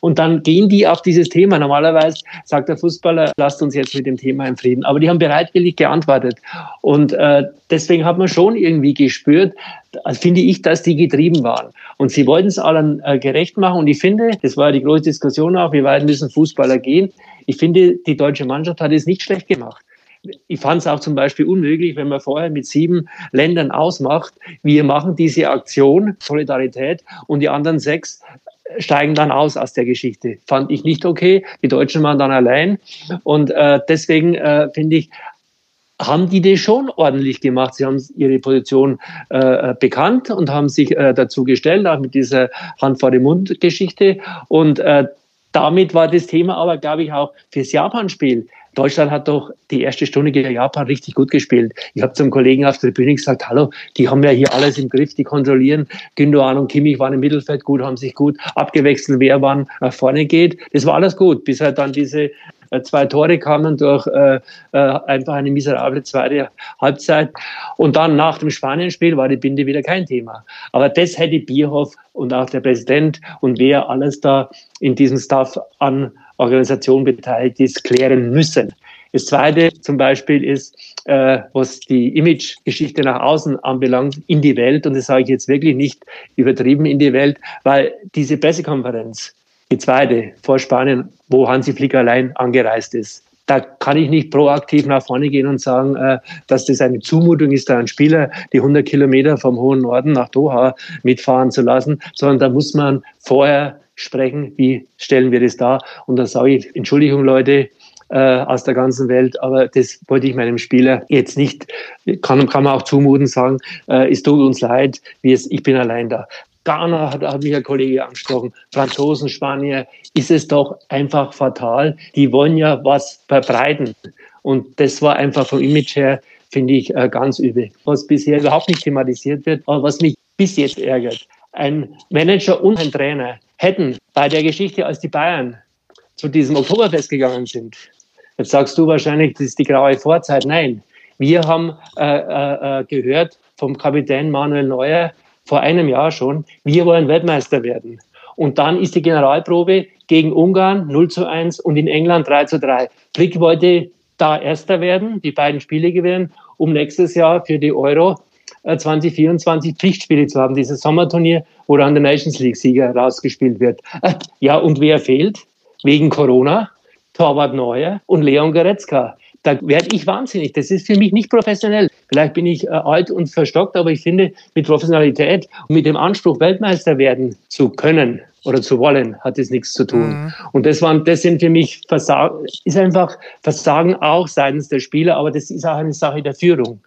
Und dann gehen die auf dieses Thema. Normalerweise sagt der Fußballer, lasst uns jetzt mit dem Thema in Frieden. Aber die haben bereitwillig geantwortet. Und äh, deswegen hat man schon irgendwie gespürt, finde ich, dass die getrieben waren. Und sie wollten es allen äh, gerecht machen. Und ich finde, das war ja die große Diskussion auch, wie weit müssen Fußballer gehen. Ich finde, die deutsche Mannschaft hat es nicht schlecht gemacht ich fand es auch zum Beispiel unmöglich, wenn man vorher mit sieben Ländern ausmacht, wir machen diese Aktion, Solidarität, und die anderen sechs steigen dann aus aus der Geschichte. Fand ich nicht okay. Die Deutschen waren dann allein. Und äh, deswegen äh, finde ich, haben die das schon ordentlich gemacht. Sie haben ihre Position äh, bekannt und haben sich äh, dazu gestellt, auch mit dieser Hand vor dem Mund Geschichte. Und äh, damit war das Thema aber, glaube ich, auch fürs Japan-Spiel Deutschland hat doch die erste Stunde gegen Japan richtig gut gespielt. Ich habe zum Kollegen auf der Bühne gesagt, hallo, die haben ja hier alles im Griff, die kontrollieren. Gündogan und Kimmich waren im Mittelfeld gut, haben sich gut abgewechselt, wer wann nach vorne geht. Das war alles gut, bis halt dann diese äh, zwei Tore kamen durch äh, äh, einfach eine miserable zweite Halbzeit. Und dann nach dem Spanienspiel war die Binde wieder kein Thema. Aber das hätte Bierhoff und auch der Präsident und wer alles da in diesem Staff an Organisation beteiligt ist, klären müssen. Das Zweite zum Beispiel ist, äh, was die Image-Geschichte nach außen anbelangt, in die Welt, und das sage ich jetzt wirklich nicht übertrieben in die Welt, weil diese Pressekonferenz, die zweite vor Spanien, wo Hansi Flick allein angereist ist, da kann ich nicht proaktiv nach vorne gehen und sagen, äh, dass das eine Zumutung ist, da einen Spieler die 100 Kilometer vom hohen Norden nach Doha mitfahren zu lassen, sondern da muss man vorher sprechen, wie stellen wir das dar. Und dann sage ich, Entschuldigung Leute, äh, aus der ganzen Welt, aber das wollte ich meinem Spieler jetzt nicht, kann, kann man auch zumuten, sagen, äh, es tut uns leid, es, ich bin allein da. Ghana hat, hat mich ein Kollege angesprochen, Franzosen, Spanier, ist es doch einfach fatal. Die wollen ja was verbreiten. Und das war einfach vom Image her, finde ich, äh, ganz übel. Was bisher überhaupt nicht thematisiert wird, aber was mich bis jetzt ärgert. Ein Manager und ein Trainer, hätten bei der Geschichte, als die Bayern zu diesem Oktoberfest gegangen sind, jetzt sagst du wahrscheinlich, das ist die graue Vorzeit. Nein, wir haben äh, äh, äh, gehört vom Kapitän Manuel Neuer vor einem Jahr schon, wir wollen Weltmeister werden. Und dann ist die Generalprobe gegen Ungarn 0 zu 1 und in England 3 zu 3. Flick wollte da Erster werden, die beiden Spiele gewinnen, um nächstes Jahr für die Euro 2024 äh, Pflichtspiele zu haben, dieses Sommerturnier, wo dann der Nations League-Sieger rausgespielt wird. [LAUGHS] Ja, und wer fehlt? Wegen Corona? Torwart Neuer und Leon Goretzka. Da werde ich wahnsinnig. Das ist für mich nicht professionell. Vielleicht bin ich äh, alt und verstockt, aber ich finde, mit Professionalität und mit dem Anspruch, Weltmeister werden zu können oder zu wollen, hat es nichts zu tun. Mhm. Und das waren, das sind für mich Versagen, ist einfach Versagen auch seitens der Spieler, aber das ist auch eine Sache der Führung.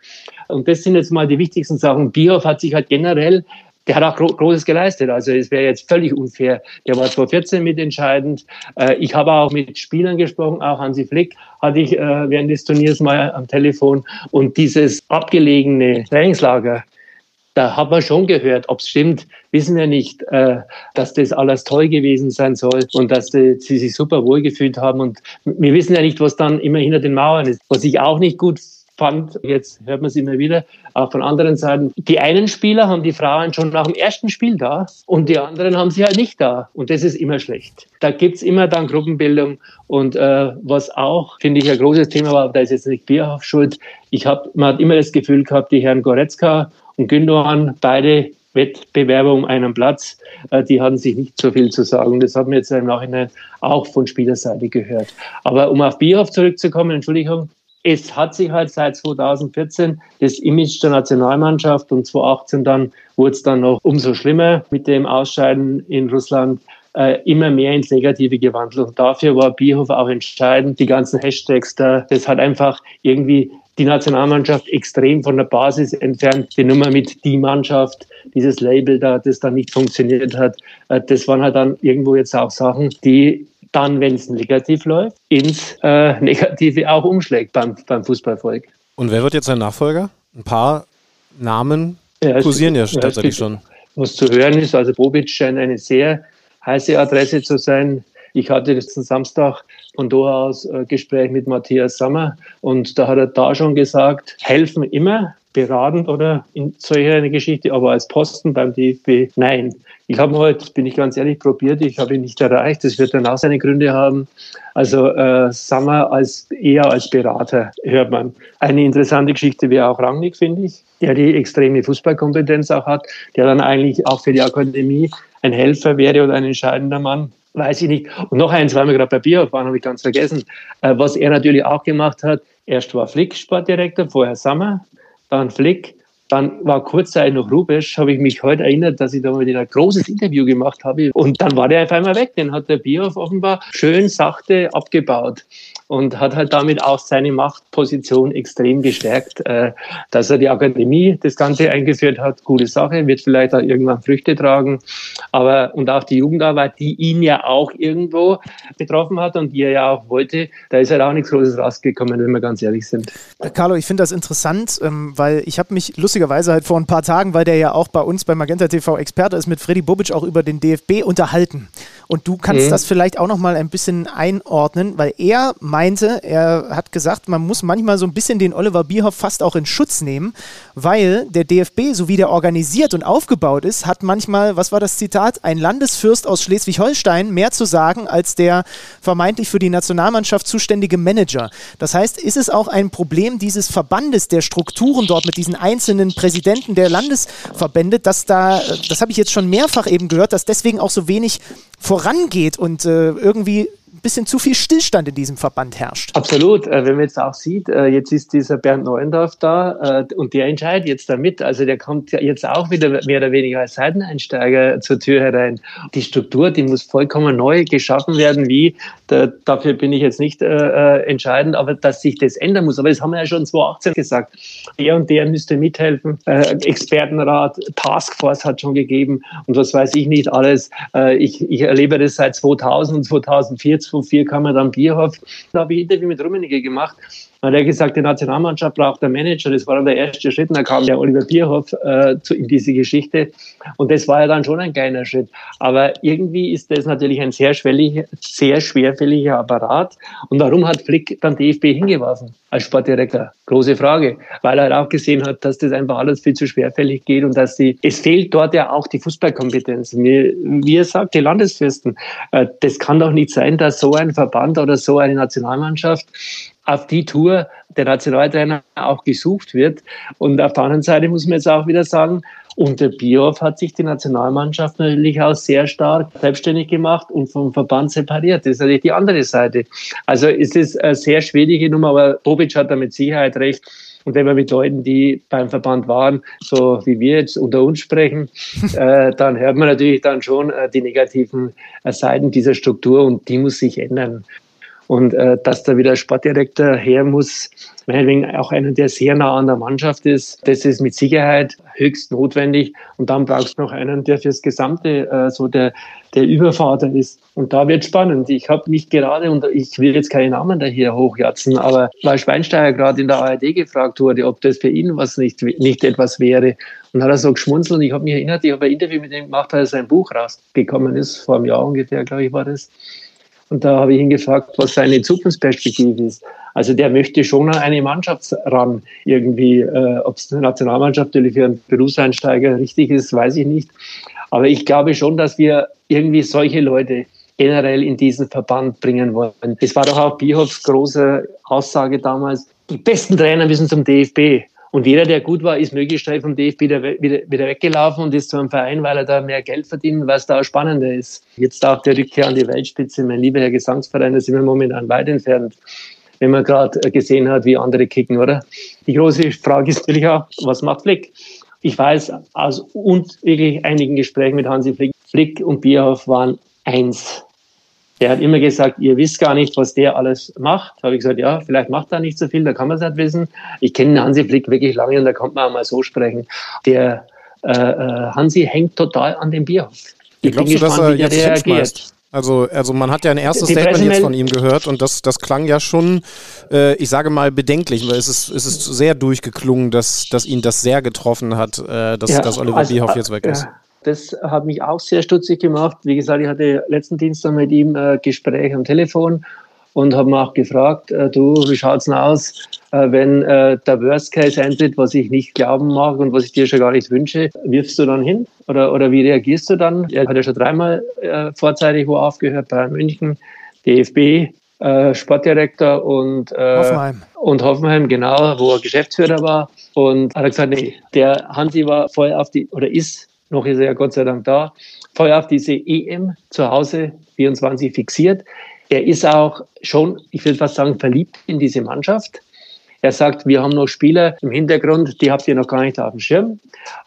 Und das sind jetzt mal die wichtigsten Sachen. Bierhoff hat sich halt generell der hat auch Großes geleistet. Also es wäre jetzt völlig unfair. Der war 2014 mitentscheidend. Äh, ich habe auch mit Spielern gesprochen, auch Hansi Flick hatte ich äh, während des Turniers mal am Telefon. Und dieses abgelegene Trainingslager, da hat man schon gehört, ob es stimmt, wissen wir nicht, äh, dass das alles toll gewesen sein soll und dass die, sie sich super wohl gefühlt haben. Und wir wissen ja nicht, was dann immer hinter den Mauern ist. Was ich auch nicht gut fand, jetzt hört man es immer wieder, auch von anderen Seiten, die einen Spieler haben die Frauen schon nach dem ersten Spiel da und die anderen haben sie halt nicht da. Und das ist immer schlecht. Da gibt's immer dann Gruppenbildung und äh, was auch, finde ich, ein großes Thema war, da ist jetzt nicht Bierhoff schuld. Ich hab, man hat immer das Gefühl gehabt, die Herren Goretzka und Gündogan, beide Wettbewerber um einen Platz, äh, die hatten sich nicht so viel zu sagen. Das haben wir jetzt im Nachhinein auch von Spielerseite gehört. Aber um auf Bierhoff zurückzukommen, Entschuldigung, es hat sich halt seit 2014 das Image der Nationalmannschaft und 2018 dann wurde es dann noch umso schlimmer mit dem Ausscheiden in Russland äh, immer mehr ins Negative gewandelt. Und dafür war Bierhoff auch entscheidend. Die ganzen Hashtags da, das hat einfach irgendwie die Nationalmannschaft extrem von der Basis entfernt. Die Nummer mit die Mannschaft, dieses Label da, das dann nicht funktioniert hat, äh, das waren halt dann irgendwo jetzt auch Sachen, die dann, wenn es negativ läuft, ins äh, [LAUGHS] Negative auch umschlägt beim, beim Fußballvolk. Und wer wird jetzt sein Nachfolger? Ein paar Namen ja, kursieren ja tatsächlich schon. Was zu hören ist, also Bobic scheint eine sehr heiße Adresse zu sein. Ich hatte letzten Samstag von Doha aus äh, Gespräch mit Matthias Sammer und da hat er da schon gesagt, helfen immer, beratend oder in solcher eine Geschichte, aber als Posten beim DFB, nein. Ich habe heute, bin ich ganz ehrlich, probiert, ich habe ihn nicht erreicht, das wird dann auch seine Gründe haben. Also äh, Sammer als eher als Berater hört man. Eine interessante Geschichte wäre auch Rangnick, finde ich, der die extreme Fußballkompetenz auch hat, der dann eigentlich auch für die Akademie ein Helfer wäre oder ein entscheidender Mann weiß ich nicht. Und noch eins, weil wir gerade bei Bierhoff waren, habe ich ganz vergessen. Äh, was er natürlich auch gemacht hat, erst war Flick Sportdirektor, vorher Sammer, dann Flick, dann war kurzzeitig noch Rubesch, habe ich mich heute erinnert, dass ich da mal wieder ein großes Interview gemacht habe. Und dann war der einfach einmal weg. Den hat der Bierhoff offenbar schön sachte abgebaut und hat halt damit auch seine Machtposition extrem gestärkt. Äh, dass er die Akademie das Ganze eingeführt hat, gute Sache, wird vielleicht auch irgendwann Früchte tragen. Aber und auch die Jugendarbeit, die ihn ja auch irgendwo betroffen hat und die er ja auch wollte, da ist halt auch nichts Großes rausgekommen, wenn wir ganz ehrlich sind. Carlo, ich finde das interessant, ähm, weil ich habe mich lustigerweise halt vor ein paar Tagen, weil der ja auch bei uns bei Magenta TV Experte ist, mit Freddy Bobic auch über den DFB unterhalten. Und du kannst mhm. das vielleicht auch noch mal ein bisschen einordnen, weil er meinte, er hat gesagt, man muss manchmal so ein bisschen den Oliver Bierhoff fast auch in Schutz nehmen, weil der DFB, so wie der organisiert und aufgebaut ist, hat manchmal, was war das Zitat, ein Landesfürst aus Schleswig-Holstein mehr zu sagen als der vermeintlich für die Nationalmannschaft zuständige Manager. Das heißt, ist es auch ein Problem dieses Verbandes, der Strukturen dort mit diesen einzelnen Präsidenten der Landesverbände, dass da, das habe ich jetzt schon mehrfach eben gehört, dass deswegen auch so wenig vorangeht und äh, irgendwie bisschen zu viel Stillstand in diesem Verband herrscht. Absolut. Äh, wenn man jetzt auch sieht, äh, jetzt ist dieser Bernd Neuendorf da äh, und der entscheidet jetzt damit. Also der kommt jetzt auch wieder mehr oder weniger als Seiteneinsteiger zur Tür herein. Die Struktur, die muss vollkommen neu geschaffen werden. Wie? dafür bin ich jetzt nicht entscheidend, aber dass sich das ändern muss. Aber das haben wir ja schon 2018 gesagt. Der und der müsste mithelfen. Expertenrat, Taskforce hat schon gegeben und was weiß ich nicht alles. ich, ich erlebe das seit 2000 und 2004 von er dann Bierhoff. Da habe ich ein Interview mit Rummenigge gemacht. Da hat er gesagt, die Nationalmannschaft braucht einen Manager. Das war dann der erste Schritt. Und dann kam der Oliver Bierhoff äh, zu, in diese Geschichte. Und das war ja dann schon ein kleiner Schritt. Aber irgendwie ist das natürlich ein sehr, sehr schwerfälliger Apparat. Und warum hat Flick dann DFB hingeworfen als Sportdirektor? Große Frage. Weil er halt auch gesehen hat, dass das einfach alles viel zu schwerfällig geht und dass die, es fehlt dort ja auch die Fußballkompetenz. Wie, wie er sagt, die Landesfürsten. Äh, das kann doch nicht sein, dass so ein Verband oder so eine Nationalmannschaft auf die Tour der Nationaltrainer auch gesucht wird. Und auf der anderen Seite muss man jetzt auch wieder sagen, unter Bioff hat sich die Nationalmannschaft natürlich auch sehr stark selbstständig gemacht und vom Verband separiert. Das ist natürlich die andere Seite. Also es ist eine sehr schwierige Nummer, aber Bobic hat da mit Sicherheit recht. Und wenn wir mit Leuten, die beim Verband waren, so wie wir jetzt unter uns sprechen, [LAUGHS] äh, dann hört man natürlich dann schon äh, die negativen äh, Seiten dieser Struktur und die muss sich ändern. Und äh, dass da wieder Sportdirektor her muss, meinetwegen auch einer, der sehr nah an der Mannschaft ist, das ist mit Sicherheit höchst notwendig. Und dann brauchst du noch einen, der fürs Gesamte äh, so der, der Übervater ist. Und da wird spannend. Ich habe mich gerade, und ich will jetzt keine Namen da hier hochjatzen, aber weil Schweinsteiger gerade in der ARD gefragt wurde, ob das für ihn was nicht, nicht etwas wäre. Und hat er so geschmunzelt und ich habe mich erinnert, ich habe ein Interview mit ihm gemacht, als sein Buch rausgekommen ist, vor einem Jahr ungefähr, glaube ich, war das. Und da habe ich ihn gefragt, was seine Zukunftsperspektive ist. Also der möchte schon an eine Mannschaft ran irgendwie. Äh, Ob es eine Nationalmannschaft natürlich für einen Berufseinsteiger richtig ist, weiß ich nicht. Aber ich glaube schon, dass wir irgendwie solche Leute generell in diesen Verband bringen wollen. Das war doch auch Bierhoffs große Aussage damals. Die besten Trainer müssen zum DFB. Und jeder, der gut war, ist möglichst schnell vom DFB wieder, wieder, wieder weggelaufen und ist zu einem Verein, weil er da mehr Geld verdient, es da auch spannender ist. Jetzt auch der Rückkehr an die Weltspitze, mein lieber Herr Gesangsverein, da sind wir momentan weit entfernt, wenn man gerade gesehen hat, wie andere kicken, oder? Die große Frage ist natürlich auch, was macht Flick? Ich weiß aus und wirklich einigen Gesprächen mit Hansi Flick, Flick und Bierhoff waren eins. Der hat immer gesagt, ihr wisst gar nicht, was der alles macht. Da habe ich gesagt, ja, vielleicht macht er nicht so viel, da kann man es nicht wissen. Ich kenne Hansi Flick wirklich lange und da kann man auch mal so sprechen. Der äh, äh Hansi hängt total an dem Bierhof. Ich glaubst du, dass er jetzt reagiert. Also, also man hat ja ein erstes Statement jetzt von ihm gehört und das, das klang ja schon, äh, ich sage mal, bedenklich, weil es ist, es ist sehr durchgeklungen, dass, dass ihn das sehr getroffen hat, äh, dass, ja, dass Oliver also, Bierhoff jetzt weg ist. Ja das hat mich auch sehr stutzig gemacht. Wie gesagt, ich hatte letzten Dienstag mit ihm äh, Gespräch am Telefon und habe auch gefragt, äh, du, wie schaut's denn aus, äh, wenn äh, der Worst Case eintritt, was ich nicht glauben mag und was ich dir schon gar nicht wünsche, wirfst du dann hin? Oder, oder wie reagierst du dann? Er hat ja schon dreimal vorzeitig wo aufgehört, bei München, DFB, Sportdirektor und, Hoffenheim. und Hoffenheim, genau, wo er Geschäftsführer war. Und hat er gesagt, nee, der Hansi war voll auf die, oder ist, noch ist er ja Gott sei Dank da, voll auf diese EM zu Hause 24 fixiert. Er ist auch schon, ich will fast sagen, verliebt in diese Mannschaft. Er sagt, wir haben noch Spieler im Hintergrund, die habt ihr noch gar nicht auf dem Schirm.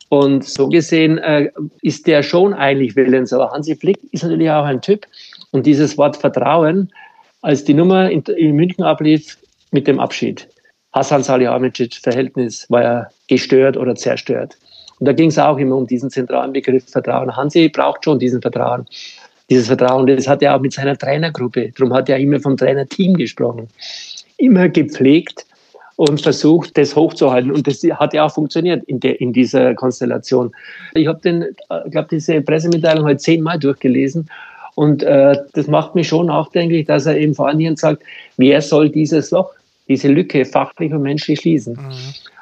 Und so gesehen äh, ist der schon eigentlich willens. Aber Hansi Flick ist natürlich auch ein Typ. Und dieses Wort Vertrauen, als die Nummer in, in München ablief mit dem Abschied, Hassan Salihamidzic Verhältnis war ja gestört oder zerstört. Und da ging es auch immer um diesen zentralen Begriff Vertrauen. Hansi braucht schon diesen Vertrauen. Dieses Vertrauen, das hat er auch mit seiner Trainergruppe. Darum hat er immer vom Trainerteam gesprochen. Immer gepflegt und versucht, das hochzuhalten. Und das hat ja auch funktioniert in, der, in dieser Konstellation. Ich habe glaube, diese Pressemitteilung heute zehnmal durchgelesen. Und äh, das macht mich schon nachdenklich, dass er eben vor allen Dingen sagt, wer soll dieses Loch, diese Lücke fachlich und menschlich schließen. Mhm.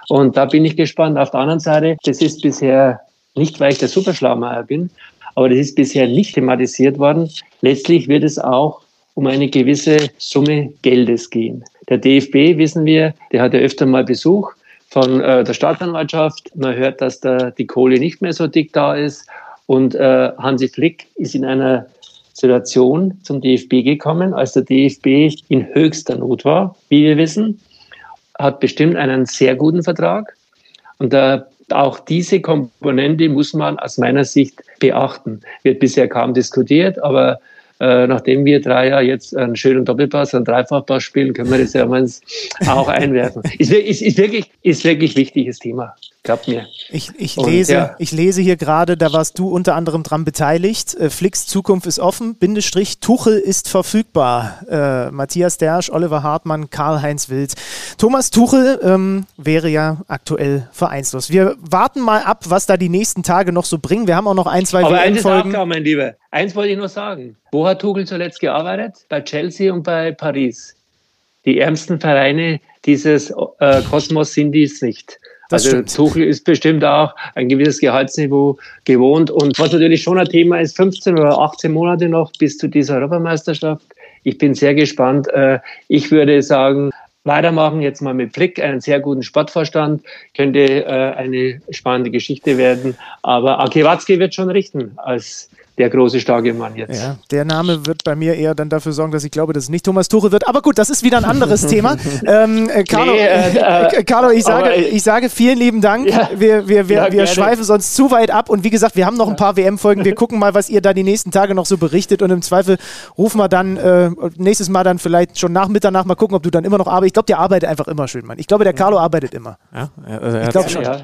Und da bin ich gespannt. Auf der anderen Seite, das ist bisher nicht, weil ich der Superschlaumeier bin, aber das ist bisher nicht thematisiert worden. Letztlich wird es auch um eine gewisse Summe Geldes gehen. Der DFB, wissen wir, der hat ja öfter mal Besuch von äh, der Staatsanwaltschaft. Man hört, dass da die Kohle nicht mehr so dick da ist. Und äh, Hansi Flick ist in einer Situation zum DFB gekommen, als der DFB in höchster Not war, wie wir wissen, hat bestimmt einen sehr guten Vertrag. Und äh, auch diese Komponente muss man aus meiner Sicht beachten. Wird bisher kaum diskutiert, aber äh, nachdem wir drei ja jetzt einen schönen Doppelpass, einen Dreifachpass spielen, können wir das ja mal [LAUGHS] auch einwerfen. Ist, ist, ist, wirklich, ist wirklich wichtiges Thema. Glaubt mir. Ich, ich, lese, ja. ich lese hier gerade, da warst du unter anderem dran beteiligt. Äh, Flicks Zukunft ist offen, Bindestrich, Tuchel ist verfügbar. Äh, Matthias Dersch, Oliver Hartmann, Karl-Heinz Wild. Thomas Tuchel ähm, wäre ja aktuell vereinslos. Wir warten mal ab, was da die nächsten Tage noch so bringen. Wir haben auch noch ein, zwei Aber eins ist auch klar, mein Lieber. Eins wollte ich noch sagen. Wo hat Tuchel zuletzt gearbeitet? Bei Chelsea und bei Paris. Die ärmsten Vereine dieses äh, Kosmos sind dies nicht. Das also stimmt. Tuchel ist bestimmt auch ein gewisses Gehaltsniveau gewohnt. Und was natürlich schon ein Thema ist, 15 oder 18 Monate noch bis zu dieser Europameisterschaft. Ich bin sehr gespannt. Äh, ich würde sagen, weitermachen jetzt mal mit Flick, einen sehr guten Sportverstand, könnte äh, eine spannende Geschichte werden. Aber Ake Watzke wird schon richten als der große, starke Mann jetzt. Ja, der Name wird bei mir eher dann dafür sorgen, dass ich glaube, dass es nicht Thomas Tuchel wird. Aber gut, das ist wieder ein anderes [LAUGHS] Thema. Ähm, äh, Carlo, nee, äh, [LAUGHS] äh, Carlo, ich, sage, ich sage vielen lieben Dank. Ja, wir wir, wir, ja, wir schweifen sonst zu weit ab. Und wie gesagt, wir haben noch ein paar WM-Folgen. Wir gucken mal, was ihr da die nächsten Tage noch so berichtet. Und im Zweifel rufen wir dann äh, nächstes Mal dann vielleicht schon nach Mitternacht mal gucken, ob du dann immer noch arbeitest. Ich glaube, der arbeitet einfach immer schön, Mann. Ich glaube, der Carlo arbeitet immer. Ja, also ich glaube schon. Ja.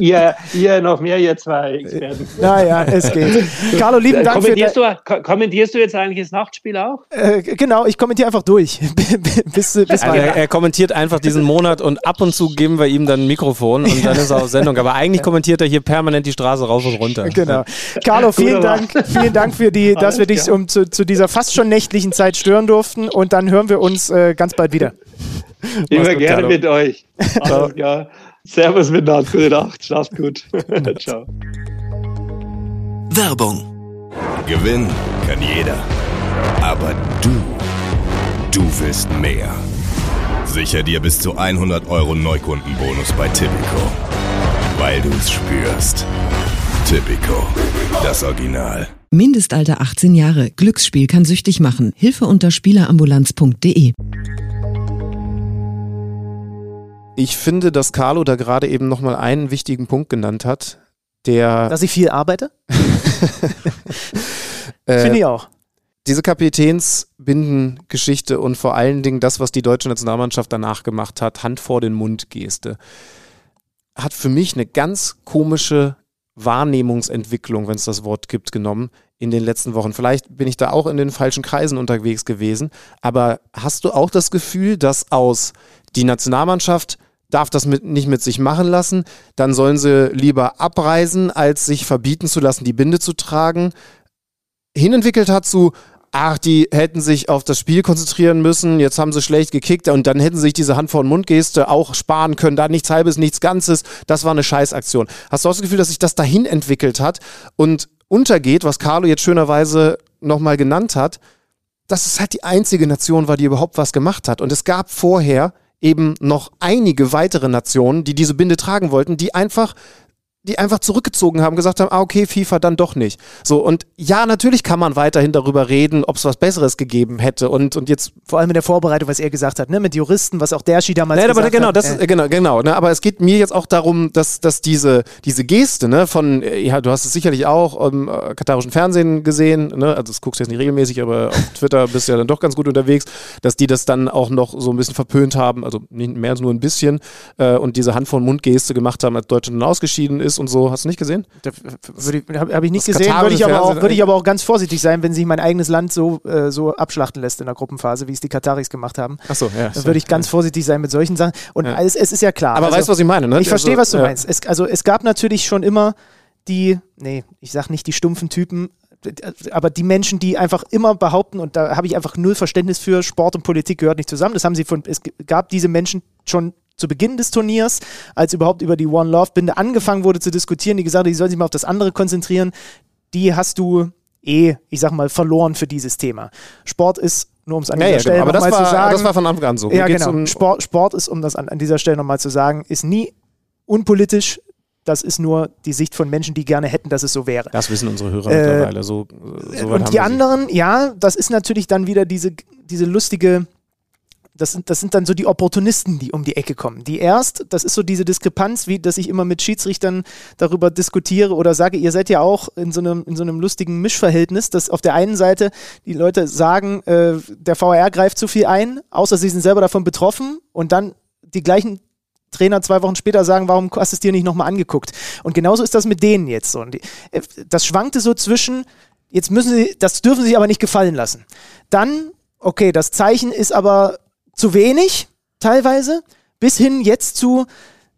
[LAUGHS] ihr, ihr noch mehr, ihr zwei Experten. Naja, es geht. [LAUGHS] Carlo, lieben äh, Dank. Kommentierst, du, kommentierst du jetzt eigentlich das Nachtspiel auch? Äh, genau, ich kommentiere einfach durch. [LAUGHS] bis, bis also er, er, kommentiert einfach diesen Monat und ab und zu geben wir ihm dann ein Mikrofon und dann ist er auf Sendung. Aber eigentlich kommentiert er hier permanent die Straße rauf und runter. Genau. Carlo, vielen Dank, vielen Dank für die, [LAUGHS] dass wir dich um, zu, zu, dieser fast schon nächtlichen Zeit stören durften und dann hören wir uns äh, ganz bald wieder. Immer gut, gerne Carlo. mit euch. Alles klar. Servus miteinander, gute Nacht, schlaft gut. Ciao. Werbung. Gewinnen kann jeder. Aber du, du willst mehr. Sicher dir bis zu 100 Euro Neukundenbonus bei Tipico. Weil du es spürst. Tipico, das Original. Mindestalter 18 Jahre. Glücksspiel kann süchtig machen. Hilfe unter Spielerambulanz.de. Ich finde, dass Carlo da gerade eben nochmal einen wichtigen Punkt genannt hat, der. Dass ich viel arbeite? [LAUGHS] [LAUGHS] äh, Finde ich auch. Diese Kapitänsbindengeschichte und vor allen Dingen das, was die deutsche Nationalmannschaft danach gemacht hat, Hand vor den Mund Geste, hat für mich eine ganz komische Wahrnehmungsentwicklung, wenn es das Wort gibt, genommen in den letzten Wochen. Vielleicht bin ich da auch in den falschen Kreisen unterwegs gewesen, aber hast du auch das Gefühl, dass aus die Nationalmannschaft darf das mit, nicht mit sich machen lassen. Dann sollen sie lieber abreisen, als sich verbieten zu lassen, die Binde zu tragen. Hinentwickelt hat zu, ach, die hätten sich auf das Spiel konzentrieren müssen, jetzt haben sie schlecht gekickt und dann hätten sie sich diese Hand vor den Mund-Geste auch sparen können, da nichts halbes, nichts Ganzes, das war eine Scheißaktion. Hast du auch das Gefühl, dass sich das dahin entwickelt hat und untergeht, was Carlo jetzt schönerweise nochmal genannt hat, dass es halt die einzige Nation war, die überhaupt was gemacht hat. Und es gab vorher eben noch einige weitere Nationen, die diese Binde tragen wollten, die einfach die einfach zurückgezogen haben, gesagt haben, ah, okay, FIFA dann doch nicht. So, und ja, natürlich kann man weiterhin darüber reden, ob es was Besseres gegeben hätte. Und, und jetzt. Vor allem in der Vorbereitung, was er gesagt hat, ne, mit Juristen, was auch Derschi damals nee, gesagt aber genau, hat. Das, äh. Genau, genau. Ne, aber es geht mir jetzt auch darum, dass, dass diese, diese Geste, ne, von, äh, ja, du hast es sicherlich auch im äh, katarischen Fernsehen gesehen, ne, also das guckst du jetzt nicht regelmäßig, aber auf [LAUGHS] Twitter bist du ja dann doch ganz gut unterwegs, dass die das dann auch noch so ein bisschen verpönt haben, also nicht mehr als nur ein bisschen, äh, und diese Hand von Mund-Geste gemacht haben, als Deutschland dann ausgeschieden ist und so. Hast du nicht gesehen? Habe hab ich nicht Das gesehen, würde ich, aber auch, würde ich aber auch ganz vorsichtig sein, wenn sich mein eigenes Land so, äh, so abschlachten lässt in der Gruppenphase, wie es die Kataris gemacht haben. Achso, ja. Da würde ich ganz vorsichtig sein mit solchen Sachen. Und Ja. es, es ist ja klar. Aber also, weißt du, was ich meine, ne? Ich verstehe, Also, was du ja. meinst. Es, also es gab natürlich schon immer die, nee, ich sag nicht die stumpfen Typen, aber die Menschen, die einfach immer behaupten, und da habe ich einfach null Verständnis für, Sport und Politik gehört nicht zusammen. Das haben sie von, es gab diese Menschen schon zu Beginn des Turniers, als überhaupt über die One Love Binde angefangen wurde zu diskutieren, die gesagt haben, die sollen sich mal auf das andere konzentrieren. Die hast du eh, ich sag mal, verloren für dieses Thema. Sport ist, nur um es an dieser ja, Stelle genau. Aber das nochmal zu sagen, das war von Anfang an so. ja, genau. Um, Sport, Sport ist, um das an, an dieser Stelle nochmal zu sagen, ist nie unpolitisch. Das ist nur die Sicht von Menschen, die gerne hätten, dass es so wäre. das wissen unsere Hörer Äh, mittlerweile. So, so Und die anderen, ja, das ist natürlich dann wieder diese, diese lustige, das sind, das sind dann so die Opportunisten, die um die Ecke kommen. Die erst, das ist so diese Diskrepanz, wie dass ich immer mit Schiedsrichtern darüber diskutiere oder sage, ihr seid ja auch in so einem, in so einem lustigen Mischverhältnis, dass auf der einen Seite die Leute sagen, äh, der VR greift zu viel ein, außer sie sind selber davon betroffen und dann die gleichen Trainer zwei Wochen später sagen, warum hast du es dir nicht nochmal angeguckt? Und genauso ist das mit denen jetzt so. Und die, äh, das schwankte so zwischen, jetzt müssen sie, das dürfen sie sich aber nicht gefallen lassen. Dann, okay, das Zeichen ist aber zu wenig, teilweise, bis hin jetzt zu,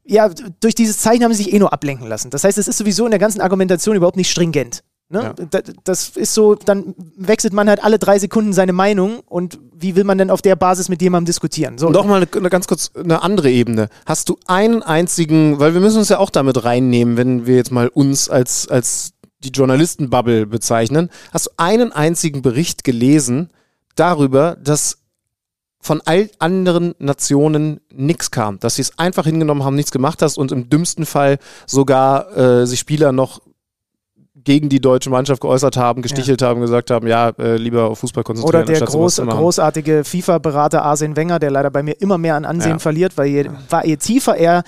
ja, durch dieses Zeichen haben sie sich eh nur ablenken lassen. Das heißt, es ist sowieso in der ganzen Argumentation überhaupt nicht stringent. Ne? Ja. Da- Das ist so, dann wechselt man halt alle drei Sekunden seine Meinung und wie will man denn auf der Basis mit jemandem diskutieren? So, Noch mal eine, eine ganz kurz eine andere Ebene. Hast du einen einzigen, weil wir müssen uns ja auch damit reinnehmen, wenn wir jetzt mal uns als, als die Journalistenbubble bezeichnen, hast du einen einzigen Bericht gelesen darüber, dass von all anderen Nationen nichts kam, dass sie es einfach hingenommen haben, nichts gemacht hast und im dümmsten Fall sogar äh, sich Spieler noch gegen die deutsche Mannschaft geäußert haben, gestichelt haben, gesagt haben, ja, äh, lieber auf Fußball konzentrieren. Oder der groß, großartige FIFA-Berater Arsene Wenger, der leider bei mir immer mehr an Ansehen Ja. verliert, weil je, war, je tiefer er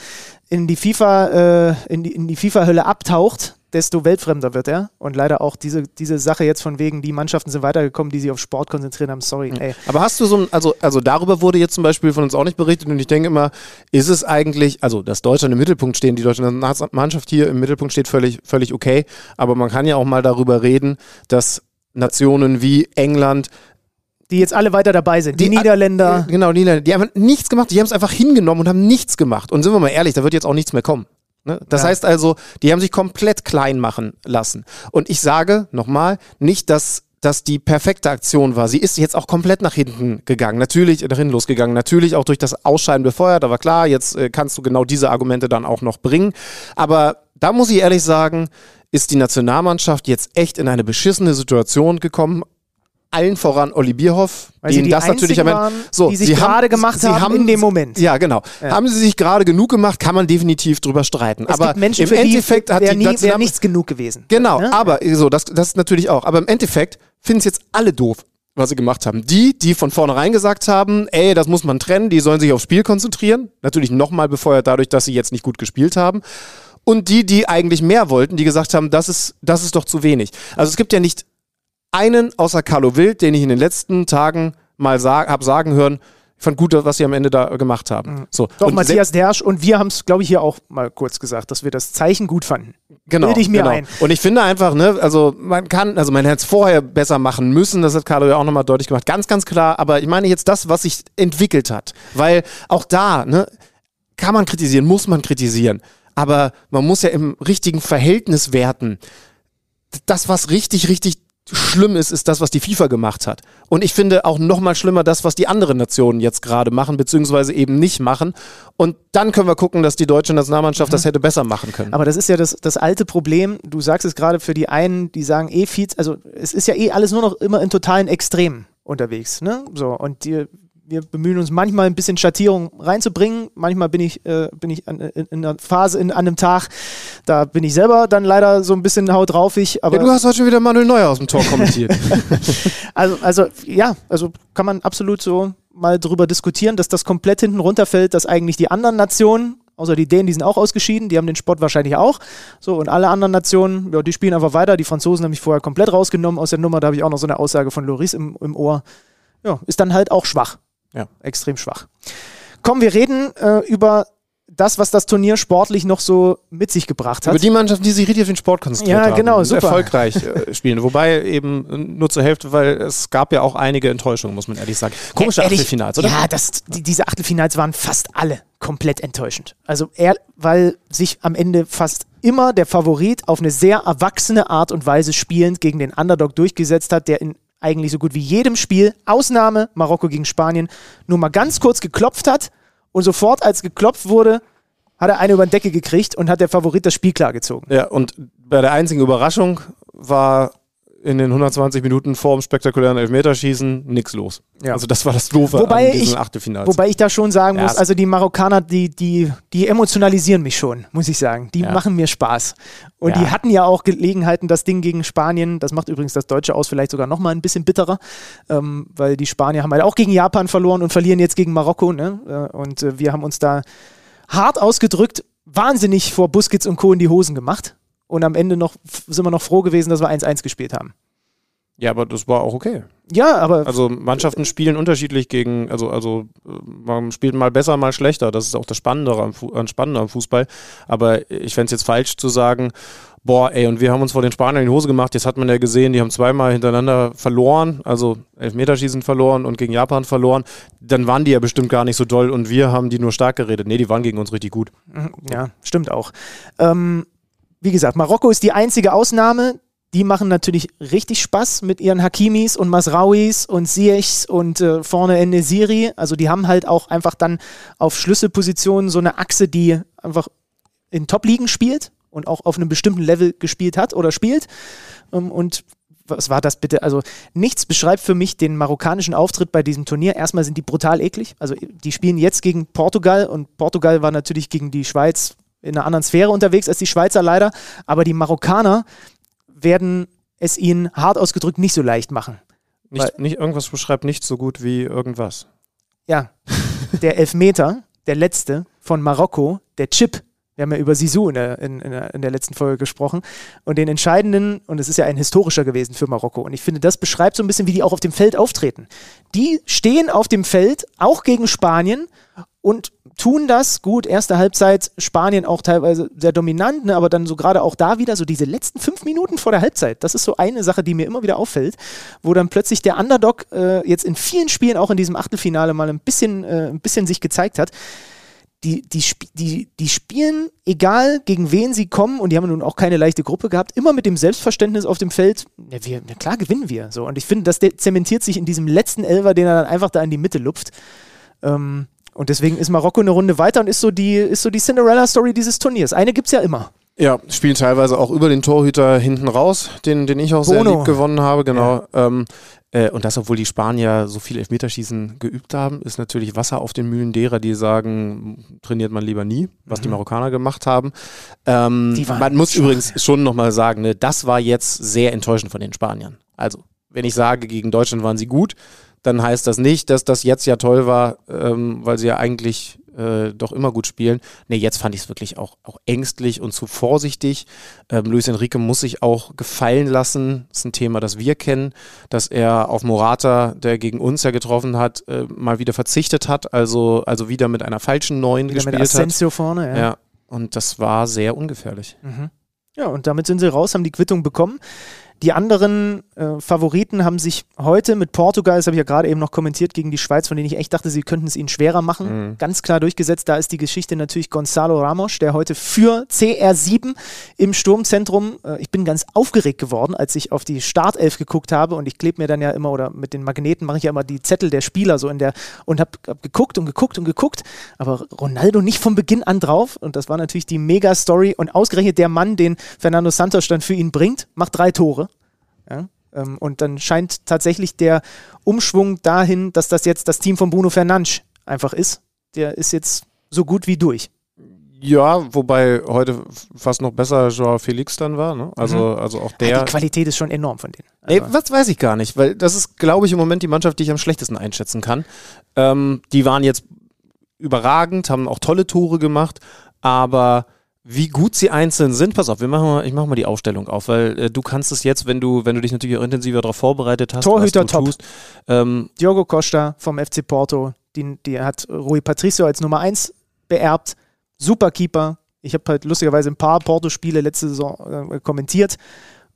in die FIFA, äh, in die, in die FIFA-Hölle abtaucht, desto weltfremder wird er. Und leider auch diese, diese Sache jetzt von wegen, die Mannschaften sind weitergekommen, die sich auf Sport konzentrieren haben. Sorry, ey. Aber hast du so ein, also, also darüber wurde jetzt zum Beispiel von uns auch nicht berichtet und ich denke immer, ist es eigentlich, also dass Deutschland im Mittelpunkt stehen, die deutsche Mannschaft hier im Mittelpunkt steht, völlig, völlig okay. Aber man kann ja auch mal darüber reden, dass Nationen wie England, Die jetzt alle weiter dabei sind. Die, Die- Niederländer. genau, die Niederländer, die haben nichts gemacht, die haben es einfach hingenommen und haben nichts gemacht. Und sind wir mal ehrlich, da wird jetzt auch nichts mehr kommen. Ne? Das Ja. heißt also, die haben sich komplett klein machen lassen. Und ich sage nochmal, nicht, dass das die perfekte Aktion war. Sie ist jetzt auch komplett nach hinten gegangen. Natürlich nach hinten losgegangen. Natürlich auch durch das Ausscheiden befeuert. Aber klar, jetzt äh, kannst du genau diese Argumente dann auch noch bringen. Aber da muss ich ehrlich sagen, ist die Nationalmannschaft jetzt echt in eine beschissene Situation gekommen. Allen voran Olli Bierhoff, Weil denen die das natürlich am Ende- waren, die sich sie gerade gemacht sie haben in dem Moment. Ja, genau. Ja. Haben sie sich gerade genug gemacht, kann man definitiv drüber streiten. Es aber Menschen, im Endeffekt die hat die nie, wär National- nichts genug gewesen. Genau, Ne? aber so, das, das ist natürlich auch. Aber im Endeffekt finden es jetzt alle doof, was sie gemacht haben. Die, die von vornherein gesagt haben, ey, das muss man trennen, die sollen sich aufs Spiel konzentrieren. Natürlich nochmal befeuert dadurch, dass sie jetzt nicht gut gespielt haben. Und die, die eigentlich mehr wollten, die gesagt haben, das ist, das ist doch zu wenig. Also es gibt ja nicht einen außer Carlo Wild, den ich in den letzten Tagen mal sag, hab sagen hören, ich fand gut, was sie am Ende da gemacht haben. So. Mhm. Doch, Und Matthias Dersch und wir haben es, glaube ich, hier auch mal kurz gesagt, dass wir das Zeichen gut fanden. Genau, Bilde ich mir genau. ein. Und ich finde einfach, ne, also man kann, also man hätte es vorher besser machen müssen, das hat Carlo ja auch nochmal deutlich gemacht, ganz, ganz klar, aber ich meine jetzt das, was sich entwickelt hat, weil auch da, ne, kann man kritisieren, muss man kritisieren, aber man muss ja im richtigen Verhältnis werten. Das, was richtig, richtig schlimm ist, ist das, was die FIFA gemacht hat. Und ich finde auch noch mal schlimmer das, was die anderen Nationen jetzt gerade machen, beziehungsweise eben nicht machen. Und dann können wir gucken, dass die deutsche Nationalmannschaft mhm. das hätte besser machen können. Aber das ist ja das, das alte Problem. Du sagst es gerade für die einen, die sagen eh viel, also es ist ja eh alles nur noch immer in totalen Extremen unterwegs. Ne? So, und die, wir bemühen uns manchmal ein bisschen Schattierung reinzubringen. Manchmal bin ich, äh, bin ich an, in, in, einer Phase, in, an einem Tag, da bin ich selber dann leider so ein bisschen haut draufig. Aber ja, du hast heute schon wieder Manuel Neuer aus dem Tor kommentiert. [LAUGHS] also, also, ja, also kann man absolut so mal drüber diskutieren, dass das komplett hinten runterfällt, dass eigentlich die anderen Nationen, außer die Dänen, die sind auch ausgeschieden, die haben den Sport wahrscheinlich auch. So, und alle anderen Nationen, ja, die spielen einfach weiter. Die Franzosen haben mich vorher komplett rausgenommen aus der Nummer. Da habe ich auch noch so eine Aussage von Loris im, im Ohr. Ja, ist dann halt auch schwach. Ja. Extrem schwach. Komm, wir reden äh, über das, was das Turnier sportlich noch so mit sich gebracht hat. Über die Mannschaften, die sich richtig auf den Sport konzentriert haben. Ja, genau, super. Erfolgreich [LAUGHS] äh, spielen. Wobei eben nur zur Hälfte, weil es gab ja auch einige Enttäuschungen, muss man ehrlich sagen. Komische ja, ehrlich, Achtelfinals, oder? Ja, das, die, diese Achtelfinals waren fast alle komplett enttäuschend. Also er, weil sich am Ende fast immer der Favorit auf eine sehr erwachsene Art und Weise spielend gegen den Underdog durchgesetzt hat, der in eigentlich so gut wie jedem Spiel, Ausnahme Marokko gegen Spanien, nur mal ganz kurz geklopft hat und sofort, als geklopft wurde, hat er eine über den Decke gekriegt und hat der Favorit das Spiel klargezogen. Ja, und bei der einzigen Überraschung war in den 120 Minuten vor dem spektakulären Elfmeterschießen nichts los. Ja. Also das war das Doofe wobei an diesen ich, Achtelfinals. Wobei ich da schon sagen muss, also die Marokkaner, die, die, die emotionalisieren mich schon, muss ich sagen. Die ja. machen mir Spaß. Und ja. die hatten ja auch Gelegenheiten, das Ding gegen Spanien, das macht übrigens das Deutsche aus, vielleicht sogar nochmal ein bisschen bitterer, ähm, weil die Spanier haben halt auch gegen Japan verloren und verlieren jetzt gegen Marokko. Ne? Äh, und äh, wir haben uns da hart ausgedrückt, wahnsinnig vor Busquets und Co. in die Hosen gemacht. Und am Ende noch sind wir noch froh gewesen, dass wir 1-1 gespielt haben. Ja, aber das war auch okay. Ja, aber. Also Mannschaften spielen unterschiedlich gegen, also, also man spielt mal besser, mal schlechter. Das ist auch das Spannende am, Fu Spannende am Fußball. Aber ich fände es jetzt falsch zu sagen, boah, ey, und wir haben uns vor den Spaniern in die Hose gemacht. Jetzt hat man ja gesehen, die haben zweimal hintereinander verloren, also Elfmeterschießen verloren und gegen Japan verloren. Dann waren die ja bestimmt gar nicht so doll und wir haben die nur stark geredet. Nee, die waren gegen uns richtig gut. Mhm, ja, stimmt auch. Ähm, wie gesagt, Marokko ist die einzige Ausnahme. Die machen natürlich richtig Spaß mit ihren Hakimis und Masrauis und Siechs und äh, vorne Enesiri. Also die haben halt auch einfach dann auf Schlüsselpositionen so eine Achse, die einfach in Top-Ligen spielt und auch auf einem bestimmten Level gespielt hat oder spielt. Ähm, und was war das bitte? Also nichts beschreibt für mich den marokkanischen Auftritt bei diesem Turnier. Erstmal sind die brutal eklig. Also die spielen jetzt gegen Portugal und Portugal war natürlich gegen die Schweiz in einer anderen Sphäre unterwegs als die Schweizer leider, aber die Marokkaner werden es ihnen hart ausgedrückt nicht so leicht machen. Nicht, nicht irgendwas beschreibt nicht so gut wie irgendwas. Ja, [LAUGHS] der Elfmeter, der letzte von Marokko, der Chip, wir haben ja über Sisu in der, in, in, der, in der, letzten Folge gesprochen. Und den entscheidenden, und es ist ja ein historischer gewesen für Marokko. Und ich finde, das beschreibt so ein bisschen, wie die auch auf dem Feld auftreten. Die stehen auf dem Feld, auch gegen Spanien, und tun das gut. Erste Halbzeit Spanien auch teilweise sehr dominant, ne, aber dann so gerade auch da wieder so diese letzten fünf Minuten vor der Halbzeit. Das ist so eine Sache, die mir immer wieder auffällt, wo dann plötzlich der Underdog äh, jetzt in vielen Spielen, auch in diesem Achtelfinale, mal ein bisschen, äh, ein bisschen sich gezeigt hat. Die, die, die, die spielen, egal gegen wen sie kommen, und die haben nun auch keine leichte Gruppe gehabt, immer mit dem Selbstverständnis auf dem Feld, ja, wir, na klar gewinnen wir. So. Und ich finde, das zementiert sich in diesem letzten Elver, den er dann einfach da in die Mitte lupft. Ähm, und deswegen ist Marokko eine Runde weiter und ist so die, ist so die Cinderella-Story dieses Turniers. Eine gibt es ja immer. Ja, spielen teilweise auch über den Torhüter hinten raus, den, den ich auch Bono. sehr lieb gewonnen habe, genau. Ja. Ähm, äh, und das, obwohl die Spanier so viel Elfmeterschießen geübt haben, ist natürlich Wasser auf den Mühlen derer, die sagen, trainiert man lieber nie, was mhm. die Marokkaner gemacht haben. Ähm, man muss schade. übrigens schon nochmal sagen, ne, das war jetzt sehr enttäuschend von den Spaniern. Also, wenn ich sage, gegen Deutschland waren sie gut, dann heißt das nicht, dass das jetzt ja toll war, ähm, weil sie ja eigentlich äh, doch immer gut spielen. Nee, jetzt fand ich es wirklich auch, auch ängstlich und zu vorsichtig. Ähm, Luis Enrique muss sich auch gefallen lassen. Das ist ein Thema, das wir kennen, dass er auf Morata, der gegen uns ja getroffen hat, äh, mal wieder verzichtet hat, also, also wieder mit einer falschen Neuen wieder gespielt mit Asensio hat. vorne, ja. ja. Und das war sehr ungefährlich. Mhm. Ja, und damit sind sie raus, haben die Quittung bekommen. Die anderen äh, Favoriten haben sich heute mit Portugal, das habe ich ja gerade eben noch kommentiert, gegen die Schweiz, von denen ich echt dachte, sie könnten es ihnen schwerer machen, Mhm. ganz klar durchgesetzt. Da ist die Geschichte natürlich Gonzalo Ramos, der heute für CR7 im Sturmzentrum, äh, ich bin ganz aufgeregt geworden, als ich auf die Startelf geguckt habe und ich klebe mir dann ja immer oder mit den Magneten mache ich ja immer die Zettel der Spieler so in der und habe hab geguckt und geguckt und geguckt, aber Ronaldo nicht von Beginn an drauf und das war natürlich die Mega-Story und ausgerechnet der Mann, den Fernando Santos dann für ihn bringt, macht drei Tore. Ja? ähm, Und dann scheint tatsächlich der Umschwung dahin, dass das jetzt das Team von Bruno Fernandes einfach ist. Der ist jetzt so gut wie durch. Ja, wobei heute fast noch besser Joao Felix dann war. Ne? Also, also auch Ja, der. die Qualität ist schon enorm von denen. Nee, Also, was weiß ich gar nicht, weil das ist, glaube ich, im Moment die Mannschaft, die ich am schlechtesten einschätzen kann. Ähm, die waren jetzt überragend, haben auch tolle Tore gemacht, aber wie gut sie einzeln sind, pass auf, wir machen mal, ich mache mal die Aufstellung auf, weil äh, du kannst es jetzt, wenn du, wenn du dich natürlich auch intensiver darauf vorbereitet hast, Torhüter top. tust, ähm, Diogo Costa vom FC Porto, die, die hat Rui Patricio als Nummer 1 beerbt. Super Keeper. Ich habe halt lustigerweise ein paar Porto-Spiele letzte Saison äh, kommentiert.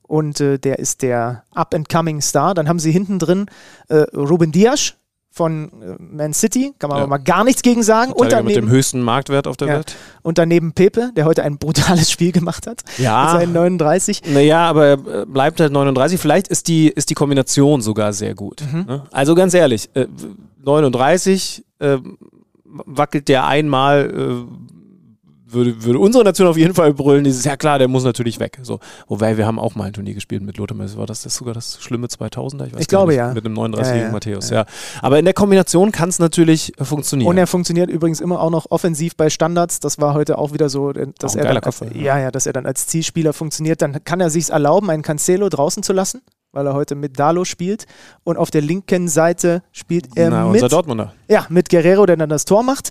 Und äh, der ist der Up-and-Coming Star. Dann haben sie hinten drin äh, Ruben Dias von äh, Man City. Kann man Ja. aber mal gar nichts gegen sagen. Und Verteidiger mit dem daneben, höchsten Marktwert auf der Ja. Welt. und daneben Pepe, der heute ein brutales [LAUGHS] Spiel gemacht hat. Ja. Mit seinen 39. Naja, aber er äh, bleibt halt 39. Vielleicht ist die, ist die Kombination sogar sehr gut. Mhm. Ne? Also ganz ehrlich, äh, 39 äh, wackelt der einmal, äh, würde, würde unsere Nation auf jeden Fall brüllen, dieses, ja klar, der muss natürlich weg. So. Wobei wir haben auch mal ein Turnier gespielt mit Lothar Matthäus. War das, das sogar das schlimme 2000er? weiß Ich glaube, nicht. ja. Mit einem 39-jährigen Ja, ja. Matthäus, ja. Aber in der Kombination kann es natürlich äh, funktionieren. Und er funktioniert übrigens immer auch noch offensiv bei Standards. Das war heute auch wieder so, äh, dass er dann als, Kopf, ja. ja, ja, dass er dann als Zielspieler funktioniert. Dann kann er sich erlauben, einen Cancelo draußen zu lassen, weil er heute mit Dalo spielt. Und auf der linken Seite spielt er Na, mit, unser Dortmunder. ja, mit Guerrero, der dann das Tor macht.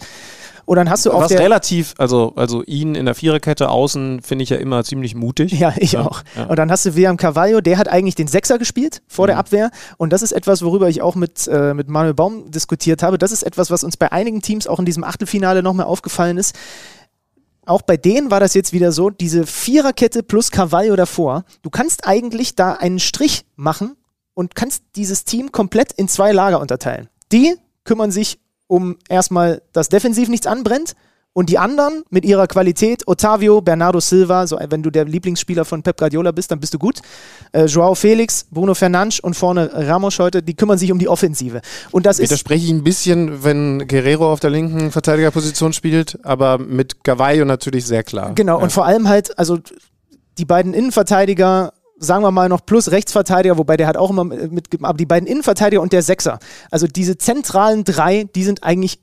Und dann hast du auf Was der relativ, also, also ihn in der Viererkette außen finde ich ja immer ziemlich mutig. Ja, ich Ja, auch. ja. Und dann hast du William Carvalho, der hat eigentlich den Sechser gespielt vor der Mhm. Abwehr. Und das ist etwas, worüber ich auch mit, äh, mit Manuel Baum diskutiert habe. Das ist etwas, was uns bei einigen Teams auch in diesem Achtelfinale nochmal aufgefallen ist. Auch bei denen war das jetzt wieder so, diese Viererkette plus Carvalho davor. Du kannst eigentlich da einen Strich machen und kannst dieses Team komplett in zwei Lager unterteilen. Die kümmern sich um erstmal, dass defensiv nichts anbrennt. Und die anderen mit ihrer Qualität, Otavio, Bernardo Silva, so wenn du der Lieblingsspieler von Pep Guardiola bist, dann bist du gut. Äh, Joao Felix, Bruno Fernandes und vorne Ramos heute, die kümmern sich um die Offensive. Und das ist Widerspreche ich ein bisschen, wenn Guerrero auf der linken Verteidigerposition spielt, aber mit Gavallo natürlich sehr klar. Genau, ja. und vor allem halt, also die beiden Innenverteidiger, sagen wir mal noch plus Rechtsverteidiger, wobei der hat auch immer mitgegeben, aber die beiden Innenverteidiger und der Sechser, also diese zentralen drei, die sind eigentlich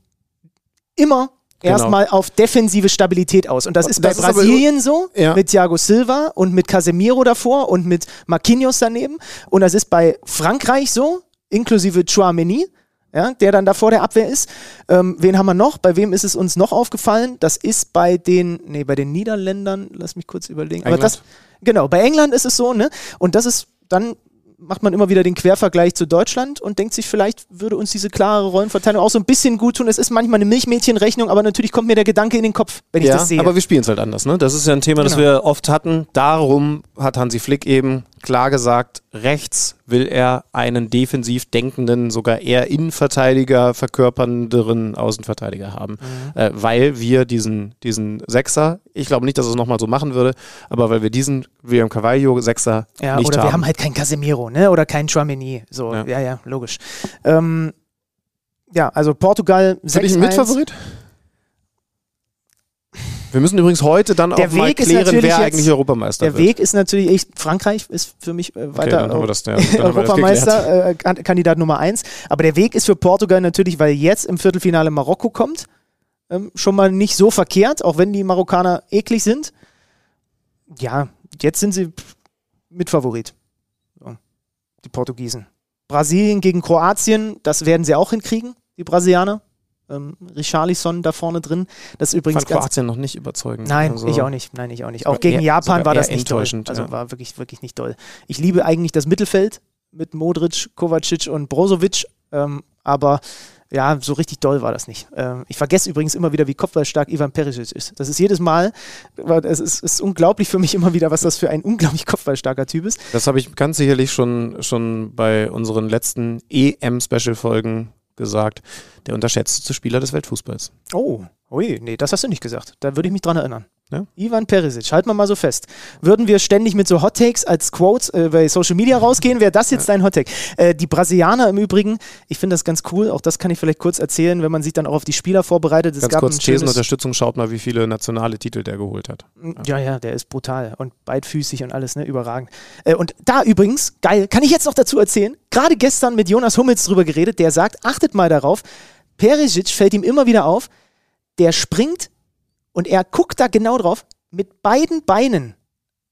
immer Genau. erstmal auf defensive Stabilität aus. Und das ist bei Das ist aber- Brasilien so, Ja. mit Thiago Silva und mit Casemiro davor und mit Marquinhos daneben. Und das ist bei Frankreich so, inklusive Chouameni. Ja, der dann da vor der Abwehr ist. Ähm, wen haben wir noch? Bei wem ist es uns noch aufgefallen? Das ist bei den, nee, bei den Niederländern, lass mich kurz überlegen. Aber England. das, genau, bei England ist es so, ne? Und das ist, dann macht man immer wieder den Quervergleich zu Deutschland und denkt sich, vielleicht würde uns diese klare Rollenverteilung auch so ein bisschen gut tun. Es ist manchmal eine Milchmädchenrechnung, aber natürlich kommt mir der Gedanke in den Kopf, wenn ich ja, das sehe. aber wir spielen es halt anders. Ne? Das ist ja ein Thema, das Genau. wir oft hatten. Darum hat Hansi Flick eben klar gesagt, rechts will er einen defensiv denkenden, sogar eher Innenverteidiger verkörpernderen Außenverteidiger haben. Mhm. Äh, weil wir diesen, diesen Sechser, ich glaube nicht, dass er es nochmal so machen würde, aber weil wir diesen William Carvalho Sechser Ja, nicht oder haben. wir haben halt keinen Casemiro, ne? Oder keinen Chouameni. So, ja, Ja. ja, logisch. Ähm, ja, also Portugal Für dich ein 6-1. Mitfavorit? Wir müssen übrigens heute dann Der auch mal Weg ist klären, wer eigentlich Europameister Der wird. Weg ist natürlich, ich, Frankreich ist für mich äh, weiter das- ja. Europameister, äh, Kan- Kandidat Nummer eins. Aber der Weg ist für Portugal natürlich, weil jetzt im Viertelfinale Marokko kommt, ähm, schon mal nicht so verkehrt, auch wenn die Marokkaner eklig sind. Ja, jetzt sind sie pff, Mitfavorit. So, die Portugiesen. Brasilien gegen Kroatien, das werden sie auch hinkriegen, die Brasilianer. Ähm, Richarlison da vorne drin. Das übrigens fand Kroatien noch nicht überzeugend. Nein, Also- ich auch nicht. Nein, ich auch nicht. Auch gegen eher- Japan war das nicht toll. enttäuschend, Also ja. war wirklich, wirklich nicht toll. Ich liebe eigentlich das Mittelfeld mit Modric, Kovacic und Brozovic. Ähm, aber Ja, so richtig doll war das nicht. Ähm, ich vergesse übrigens immer wieder, wie kopfballstark Ivan Perisic ist. Das ist jedes Mal, es ist, ist, unglaublich für mich immer wieder, was das für ein unglaublich kopfballstarker Typ ist. Das habe ich ganz sicherlich schon, schon bei unseren letzten EM-Special-Folgen gesagt. Der unterschätzte Spieler des Weltfußballs. Oh, ui, nee, das hast du nicht gesagt. Da würde ich mich dran erinnern. Ja? Ivan Perisic, halten wir mal so fest. Würden wir ständig mit so Hottakes als Quotes äh, bei Social Media rausgehen, wäre das jetzt ja. dein Hottake. Äh, die Brasilianer im Übrigen, ich finde das ganz cool, auch das kann ich vielleicht kurz erzählen, wenn man sich dann auch auf die Spieler vorbereitet. Es ganz gab kurz, Thesenunterstützung, schaut mal, wie viele nationale Titel der geholt hat. Ja, ja, der ist brutal und beidfüßig und alles, ne, überragend. Äh, und da übrigens, geil, kann ich jetzt noch dazu erzählen, gerade gestern mit Jonas Hummels drüber geredet, der sagt, achtet mal darauf, Perisic fällt ihm immer wieder auf, der springt und er guckt da genau drauf, mit beiden Beinen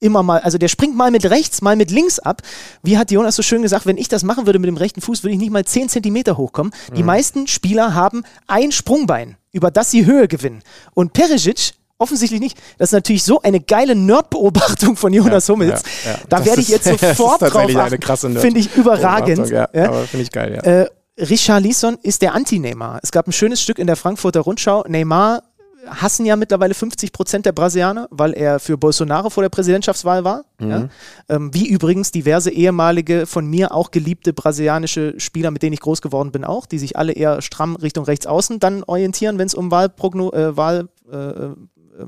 immer mal, also der springt mal mit rechts, mal mit links ab. Wie hat Jonas so schön gesagt, wenn ich das machen würde mit dem rechten Fuß, würde ich nicht mal 10 Zentimeter hochkommen. Mhm. Die meisten Spieler haben ein Sprungbein, über das sie Höhe gewinnen. Und Perisic offensichtlich nicht. Das ist natürlich so eine geile Nerd-Beobachtung von Jonas ja, Hummels. Ja, ja. Da werde ich jetzt [LAUGHS] sofort drauf achten. Finde ich überragend. Ja, Aber finde ich geil, ja. Äh, Richard Lisson ist der Anti-Neymar. Es gab ein schönes Stück in der Frankfurter Rundschau. Neymar hassen ja mittlerweile 50 Prozent der Brasilianer, weil er für Bolsonaro vor der Präsidentschaftswahl war. Mhm. Ja? Ähm, wie übrigens diverse ehemalige, von mir auch geliebte brasilianische Spieler, mit denen ich groß geworden bin, auch, die sich alle eher stramm Richtung rechts außen dann orientieren, wenn es um Wahlprogno äh, Wahl äh, äh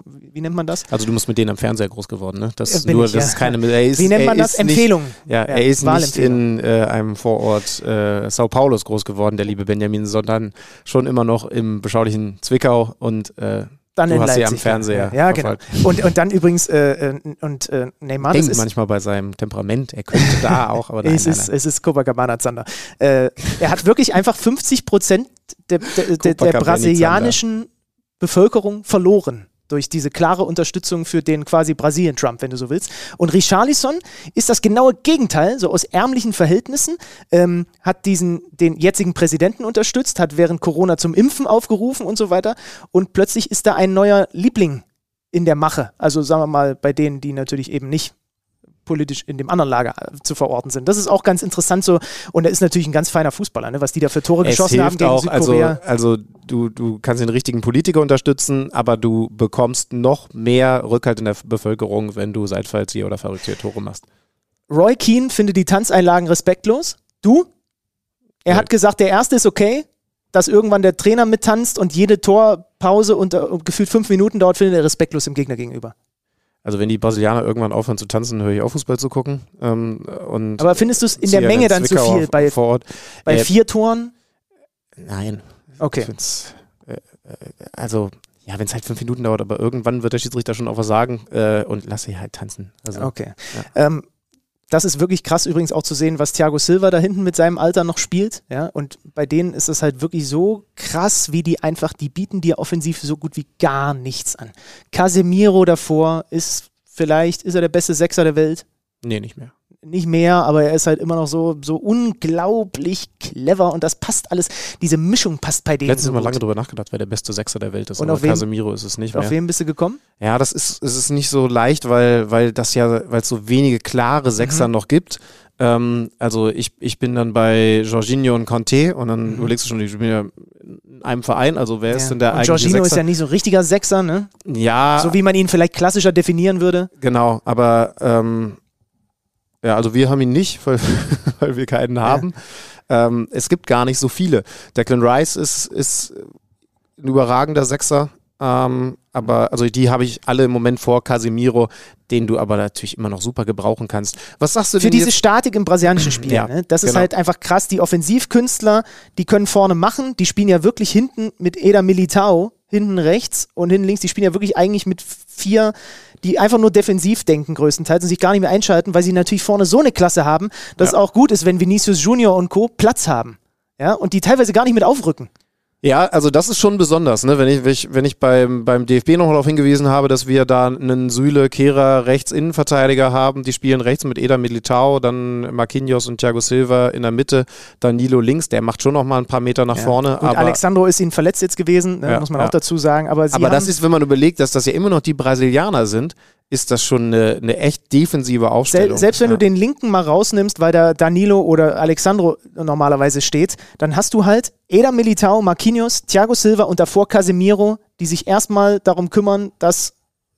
wie nennt man das? Also du musst mit denen am Fernseher groß geworden, ne? Das, nur, ich, das ja. ist keine. Ist, wie nennt man das? Empfehlung. Nicht, ja, er ist nicht in äh, einem Vorort äh, Sao Paulos groß geworden, der liebe Benjamin, sondern schon immer noch im beschaulichen Zwickau und äh, dann du in hast Leipzig. sie am Fernseher. Ja, genau. Und, und dann übrigens, äh, äh und äh, Neymar Denkt ist manchmal bei seinem Temperament, er könnte da [LAUGHS] auch, aber nein, es, nein, ist, nein. es ist Copacabana Zander. Äh, er hat wirklich einfach 50 Prozent der, der, der, der brasilianischen Bevölkerung verloren durch diese klare Unterstützung für den quasi Brasilien-Trump, wenn du so willst. Und Richarlison ist das genaue Gegenteil, so aus ärmlichen Verhältnissen, ähm, hat diesen, den jetzigen Präsidenten unterstützt, hat während Corona zum Impfen aufgerufen und so weiter. Und plötzlich ist da ein neuer Liebling in der Mache. Also sagen wir mal bei denen, die natürlich eben nicht politisch in dem anderen Lager äh, zu verorten sind. Das ist auch ganz interessant so. Und er ist natürlich ein ganz feiner Fußballer, ne? was die da für Tore es geschossen haben gegen auch, Südkorea. Also, also du, du kannst den richtigen Politiker unterstützen, aber du bekommst noch mehr Rückhalt in der Bevölkerung, wenn du Seitfallzieher oder verrückte Tore machst. Roy Keane findet die Tanzeinlagen respektlos. Du? Er ja. hat gesagt, der erste ist okay, dass irgendwann der Trainer mittanzt und jede Torpause unter gefühlt fünf Minuten dauert, findet er respektlos dem Gegner gegenüber. Also wenn die Brasilianer irgendwann aufhören zu tanzen, höre ich auf Fußball zu gucken. Ähm, und Aber findest du es in der Menge dann zu viel bei, vor Ort. bei äh, vier Toren? Nein. Okay. Äh, äh, also ja, wenn es halt fünf Minuten dauert, aber irgendwann wird der Schiedsrichter schon auch was sagen äh, und lass sie halt tanzen. Also, okay. Ja. Ähm, das ist wirklich krass übrigens auch zu sehen, was Thiago Silva da hinten mit seinem Alter noch spielt. Ja, und bei denen ist es halt wirklich so krass, wie die einfach, die bieten dir offensiv so gut wie gar nichts an. Casemiro davor ist vielleicht, ist er der beste Sechser der Welt? Nee, nicht mehr nicht mehr, aber er ist halt immer noch so, so unglaublich clever und das passt alles. Diese Mischung passt bei denen. Letztes so Mal lange darüber nachgedacht, wer der beste Sechser der Welt ist. Und auf wen, Casemiro ist es nicht mehr. Auf wen bist du gekommen? Ja, das ist, es ist nicht so leicht, weil, weil das ja, weil es so wenige klare Sechser mhm. noch gibt. Ähm, also ich, ich bin dann bei Jorginho und Conte und dann mhm. überlegst du schon, ich bin ja in einem Verein, also wer ja. ist denn der und eigentliche Jorginho Sechser? ist ja nicht so richtiger Sechser, ne? Ja. So wie man ihn vielleicht klassischer definieren würde. Genau, aber ähm, ja, also wir haben ihn nicht, [LAUGHS] weil, weil wir keinen haben. Ja. Ähm, es gibt gar nicht so viele. Declan Rice ist, ist ein überragender Sechser. Ähm, aber also die habe ich alle im Moment vor Casemiro, den du aber natürlich immer noch super gebrauchen kannst. Was sagst du Für diese jetzt? Statik im brasilianischen [CLEARS THROAT] Spiel, ja, ne? das genau. ist halt einfach krass. Die Offensivkünstler, die können vorne machen, die spielen ja wirklich hinten mit Eda Militao, hinten rechts und hinten links, die spielen ja wirklich eigentlich mit vier die einfach nur defensiv denken größtenteils und sich gar nicht mehr einschalten, weil sie natürlich vorne so eine Klasse haben, dass ja. es auch gut ist, wenn Vinicius Junior und Co. Platz haben. Ja, und die teilweise gar nicht mit aufrücken. Ja, also das ist schon besonders, ne? wenn ich, wenn ich, wenn ich beim, beim DFB noch darauf hingewiesen habe, dass wir da einen Süle, Kehrer, Rechts-Innenverteidiger haben, die spielen rechts mit Eda Militao, dann Marquinhos und Thiago Silva in der Mitte, Danilo links, der macht schon noch mal ein paar Meter nach ja. vorne. Und aber Alexandro ist ihnen verletzt jetzt gewesen, ne? ja, muss man ja. auch dazu sagen. Aber, aber das ist, wenn man überlegt, dass das ja immer noch die Brasilianer sind, ist das schon eine, eine echt defensive Aufstellung. Sel selbst wenn ja. du den linken mal rausnimmst, weil da Danilo oder Alexandro normalerweise steht, dann hast du halt Eda Militao, Marquinhos, Thiago Silva und davor Casemiro, die sich erstmal darum kümmern, dass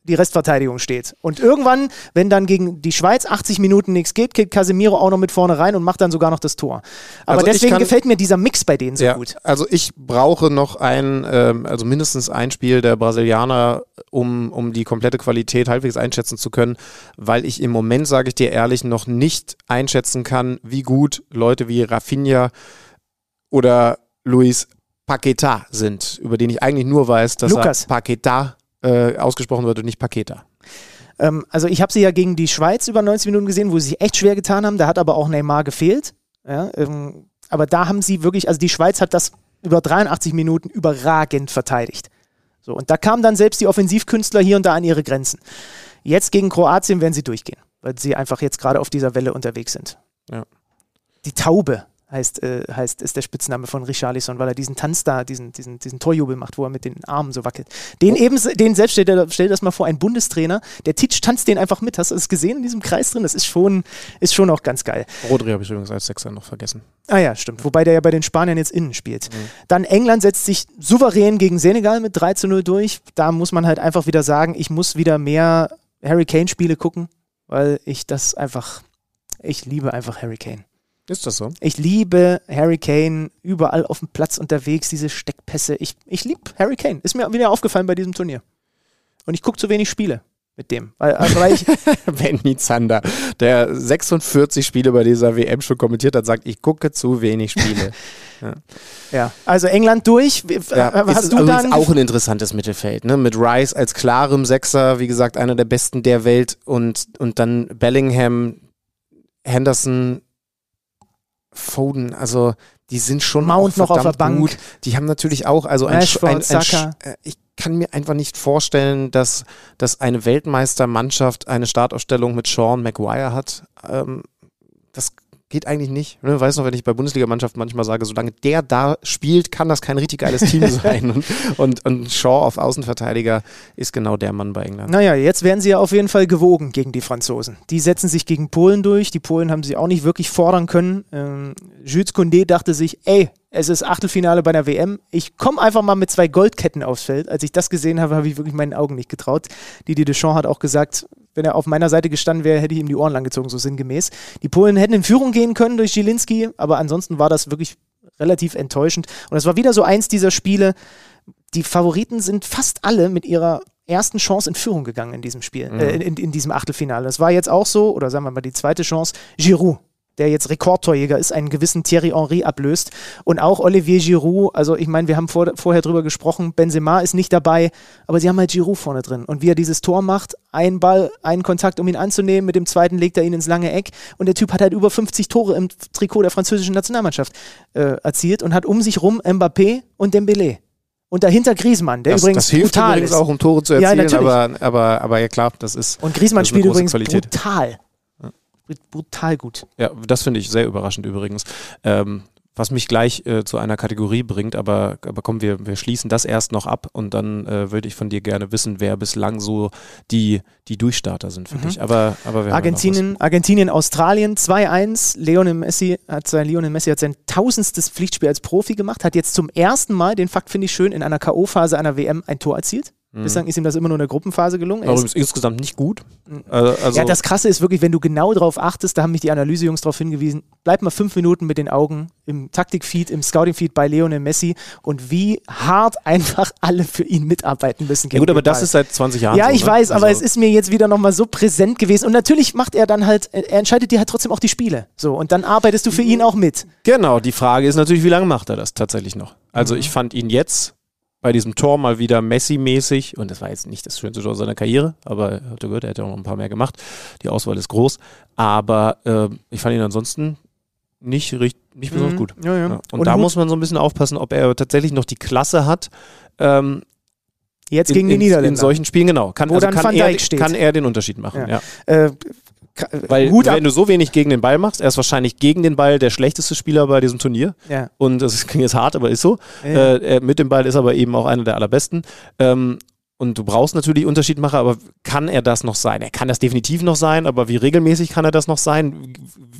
die Restverteidigung steht. Und irgendwann, wenn dann gegen die Schweiz 80 Minuten nichts geht, geht Casemiro auch noch mit vorne rein und macht dann sogar noch das Tor. Aber Also deswegen kann- gefällt mir dieser Mix bei denen so ja, gut. Also ich brauche noch ein, ähm, also mindestens ein Spiel der Brasilianer, um, um die komplette Qualität halbwegs einschätzen zu können, weil ich im Moment, sage ich dir ehrlich, noch nicht einschätzen kann, wie gut Leute wie Rafinha oder Luis Paqueta sind, über den ich eigentlich nur weiß, dass Lukas. er Paqueta äh, ausgesprochen wird und nicht Paqueta. Ähm, also ich habe sie ja gegen die Schweiz über 90 Minuten gesehen, wo sie sich echt schwer getan haben. Da hat aber auch Neymar gefehlt. Ja, ähm, aber da haben sie wirklich, also die Schweiz hat das über 83 Minuten überragend verteidigt. So, und da kamen dann selbst die Offensivkünstler hier und da an ihre Grenzen. Jetzt gegen Kroatien werden sie durchgehen, weil sie einfach jetzt gerade auf dieser Welle unterwegs sind. Ja. Die Taube heißt, äh, heißt, ist der Spitzname von Richarlison, weil er diesen Tanz da, diesen, diesen, diesen Torjubel macht, wo er mit den Armen so wackelt. Den eben, den selbst, stell dir, stell dir das mal vor, ein Bundestrainer, der Titsch tanzt den einfach mit. Hast du das gesehen in diesem Kreis drin? Das ist schon, ist schon auch ganz geil. Rodri habe ich übrigens als Sechser noch vergessen. Ah ja, stimmt. Wobei der ja bei den Spaniern jetzt innen spielt. Dann England setzt sich souverän gegen Senegal mit 3 zu 0 durch. Da muss man halt einfach wieder sagen, ich muss wieder mehr Harry Kane-Spiele gucken, weil ich das einfach, ich liebe einfach Harry Kane. Ist das so? Ich liebe Harry Kane, überall auf dem Platz unterwegs, diese Steckpässe. Ich, ich liebe Harry Kane. Ist mir wieder aufgefallen bei diesem Turnier. Und ich gucke zu wenig Spiele mit dem. Also weil ich, [LAUGHS] Benny Zander, der 46 Spiele bei dieser WM schon kommentiert hat, sagt, ich gucke zu wenig Spiele. [LAUGHS] ja. Also England durch. Wie- Ja, äh, ist hast du übrigens dann auch ein interessantes Mittelfeld, ne? Mit Rice als klarem Sechser, wie gesagt, einer der besten der Welt und, und dann Bellingham, Henderson, Foden, also die sind schon Mount noch auf der Bank. gut. Die haben natürlich auch, also ein, Rashford, ein, ein Sch- äh, ich kann mir einfach nicht vorstellen, dass, dass eine Weltmeistermannschaft eine Startaufstellung mit Sean Maguire hat. Ähm, das geht eigentlich nicht. Ne? Weißt noch, wenn ich bei Bundesligamannschaften manchmal sage, solange der da spielt, kann das kein richtig geiles Team [LAUGHS] sein. Und, und, und Shaw auf Außenverteidiger ist genau der Mann bei England. Naja, jetzt werden sie ja auf jeden Fall gewogen gegen die Franzosen. Die setzen sich gegen Polen durch. Die Polen haben sie auch nicht wirklich fordern können. Ähm, Jules Condé dachte sich, ey, es ist Achtelfinale bei der WM. Ich komme einfach mal mit zwei Goldketten aufs Feld. Als ich das gesehen habe, habe ich wirklich meinen Augen nicht getraut. Didier Deschamps hat auch gesagt, wenn er auf meiner Seite gestanden wäre, hätte ich ihm die Ohren langgezogen, so sinngemäß. Die Polen hätten in Führung gehen können durch Zielinski, aber ansonsten war das wirklich relativ enttäuschend. Und es war wieder so eins dieser Spiele, die Favoriten sind fast alle mit ihrer ersten Chance in Führung gegangen in diesem Spiel, äh, in, in diesem Achtelfinale. Das war jetzt auch so, oder sagen wir mal die zweite Chance, Giroud, der jetzt Rekordtorjäger ist, einen gewissen Thierry Henry ablöst. Und auch Olivier Giroud, also ich meine, wir haben vor, vorher drüber gesprochen, Benzema ist nicht dabei, aber sie haben halt Giroud vorne drin. Und wie er dieses Tor macht, ein Ball, einen Kontakt, um ihn anzunehmen, mit dem zweiten legt er ihn ins lange Eck. Und der Typ hat halt über 50 Tore im Trikot der französischen Nationalmannschaft äh, erzielt und hat um sich rum Mbappé und Dembélé. Und dahinter Griezmann, der Das, übrigens das hilft brutal übrigens ist. auch, um Tore zu Ja, erzielen, natürlich. aber, aber, aber ja klar, das ist. Und Griezmann das ist eine spielt übrigens Qualität. brutal. Brutal gut. Ja, das finde ich sehr überraschend übrigens. Ähm, was mich gleich äh, zu einer Kategorie bringt, aber, aber komm, wir, wir schließen das erst noch ab und dann äh, würde ich von dir gerne wissen, wer bislang so die, die Durchstarter sind für dich. Aber, aber wir Argentinien, Argentinien, Australien 2-1. Lionel Messi hat sein Lionel Messi hat sein tausendstes Pflichtspiel als Profi gemacht, hat jetzt zum ersten Mal, den Fakt finde ich schön, in einer K.O.-Phase einer WM ein Tor erzielt. Bislang ist ihm das immer nur in der Gruppenphase gelungen. Er Aber ist, insgesamt nicht gut. Also, also ja, das Krasse ist wirklich, wenn du genau darauf achtest, da haben mich die Analysejungs darauf hingewiesen, bleib mal fünf Minuten mit den Augen im Taktikfeed, im Scouting-Feed bei Lionel Messi und wie hart [LAUGHS] einfach alle für ihn mitarbeiten müssen. ja gut, aber den das Ball. ist seit 20 Jahren Ja, so, ich ne? weiß, aber Also- es ist mir jetzt wieder nochmal so präsent gewesen. Und natürlich macht er dann halt, er entscheidet dir halt trotzdem auch die Spiele. So, und dann arbeitest du für ihn auch mit. Genau, die Frage ist natürlich, wie lange macht er das tatsächlich noch? Also Mhm. ich fand ihn jetzt bei diesem Tor mal wieder Messi-mäßig und das war jetzt nicht das schönste Tor seiner Karriere, aber er hat gehört, er hätte auch noch ein paar mehr gemacht. Die Auswahl ist groß, aber äh, ich fand ihn ansonsten nicht, richt- nicht besonders Mhm. gut. Ja, ja. Ja. Und, Und da Hut- muss man so ein bisschen aufpassen, ob er tatsächlich noch die Klasse hat. Ähm, Jetzt in, gegen die in, Niederländer. in solchen Spielen, genau. Kann, Wo also dann kann, Van er, kann er den Unterschied machen. Ja. Äh, Weil Hut ab. wenn du so wenig gegen den Ball machst, er ist wahrscheinlich gegen den Ball der schlechteste Spieler bei diesem Turnier. Ja. Und das klingt jetzt hart, aber ist so. Ja. Äh, mit dem Ball ist aber eben auch einer der allerbesten. Ähm, und du brauchst natürlich Unterschiedmacher, aber kann er das noch sein? Er kann das definitiv noch sein, aber wie regelmäßig kann er das noch sein?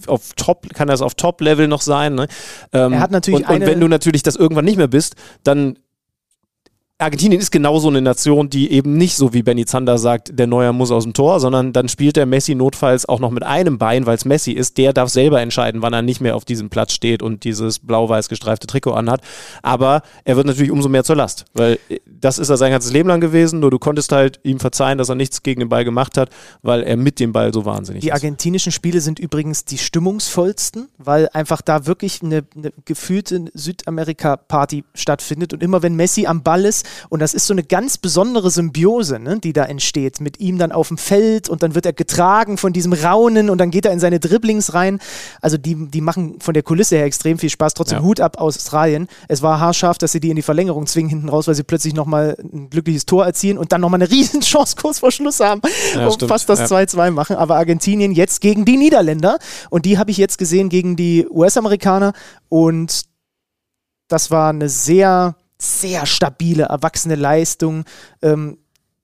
Auf Top, kann er das auf Top-Level noch sein? Ne? Ähm, er hat natürlich und, und wenn du natürlich das irgendwann nicht mehr bist, dann Argentinien ist genauso eine Nation, die eben nicht so wie Benny Zander sagt, der Neuer muss aus dem Tor, sondern dann spielt der Messi notfalls auch noch mit einem Bein, weil es Messi ist. Der darf selber entscheiden, wann er nicht mehr auf diesem Platz steht und dieses blau-weiß gestreifte Trikot anhat. Aber er wird natürlich umso mehr zur Last, weil das ist er sein ganzes Leben lang gewesen. Nur du konntest halt ihm verzeihen, dass er nichts gegen den Ball gemacht hat, weil er mit dem Ball so wahnsinnig die ist. Die argentinischen Spiele sind übrigens die stimmungsvollsten, weil einfach da wirklich eine, eine gefühlte Südamerika-Party stattfindet. Und immer wenn Messi am Ball ist, und das ist so eine ganz besondere Symbiose, ne, die da entsteht, mit ihm dann auf dem Feld und dann wird er getragen von diesem Raunen und dann geht er in seine Dribblings rein. Also die, die machen von der Kulisse her extrem viel Spaß. Trotzdem ja. Hut ab aus Australien. Es war haarscharf, dass sie die in die Verlängerung zwingen hinten raus, weil sie plötzlich nochmal ein glückliches Tor erzielen und dann nochmal eine [LAUGHS] Riesenchance kurz vor Schluss haben ja, und stimmt. fast das 2-2 ja. machen. Aber Argentinien jetzt gegen die Niederländer und die habe ich jetzt gesehen gegen die US-Amerikaner und das war eine sehr sehr stabile, erwachsene Leistung. Ähm,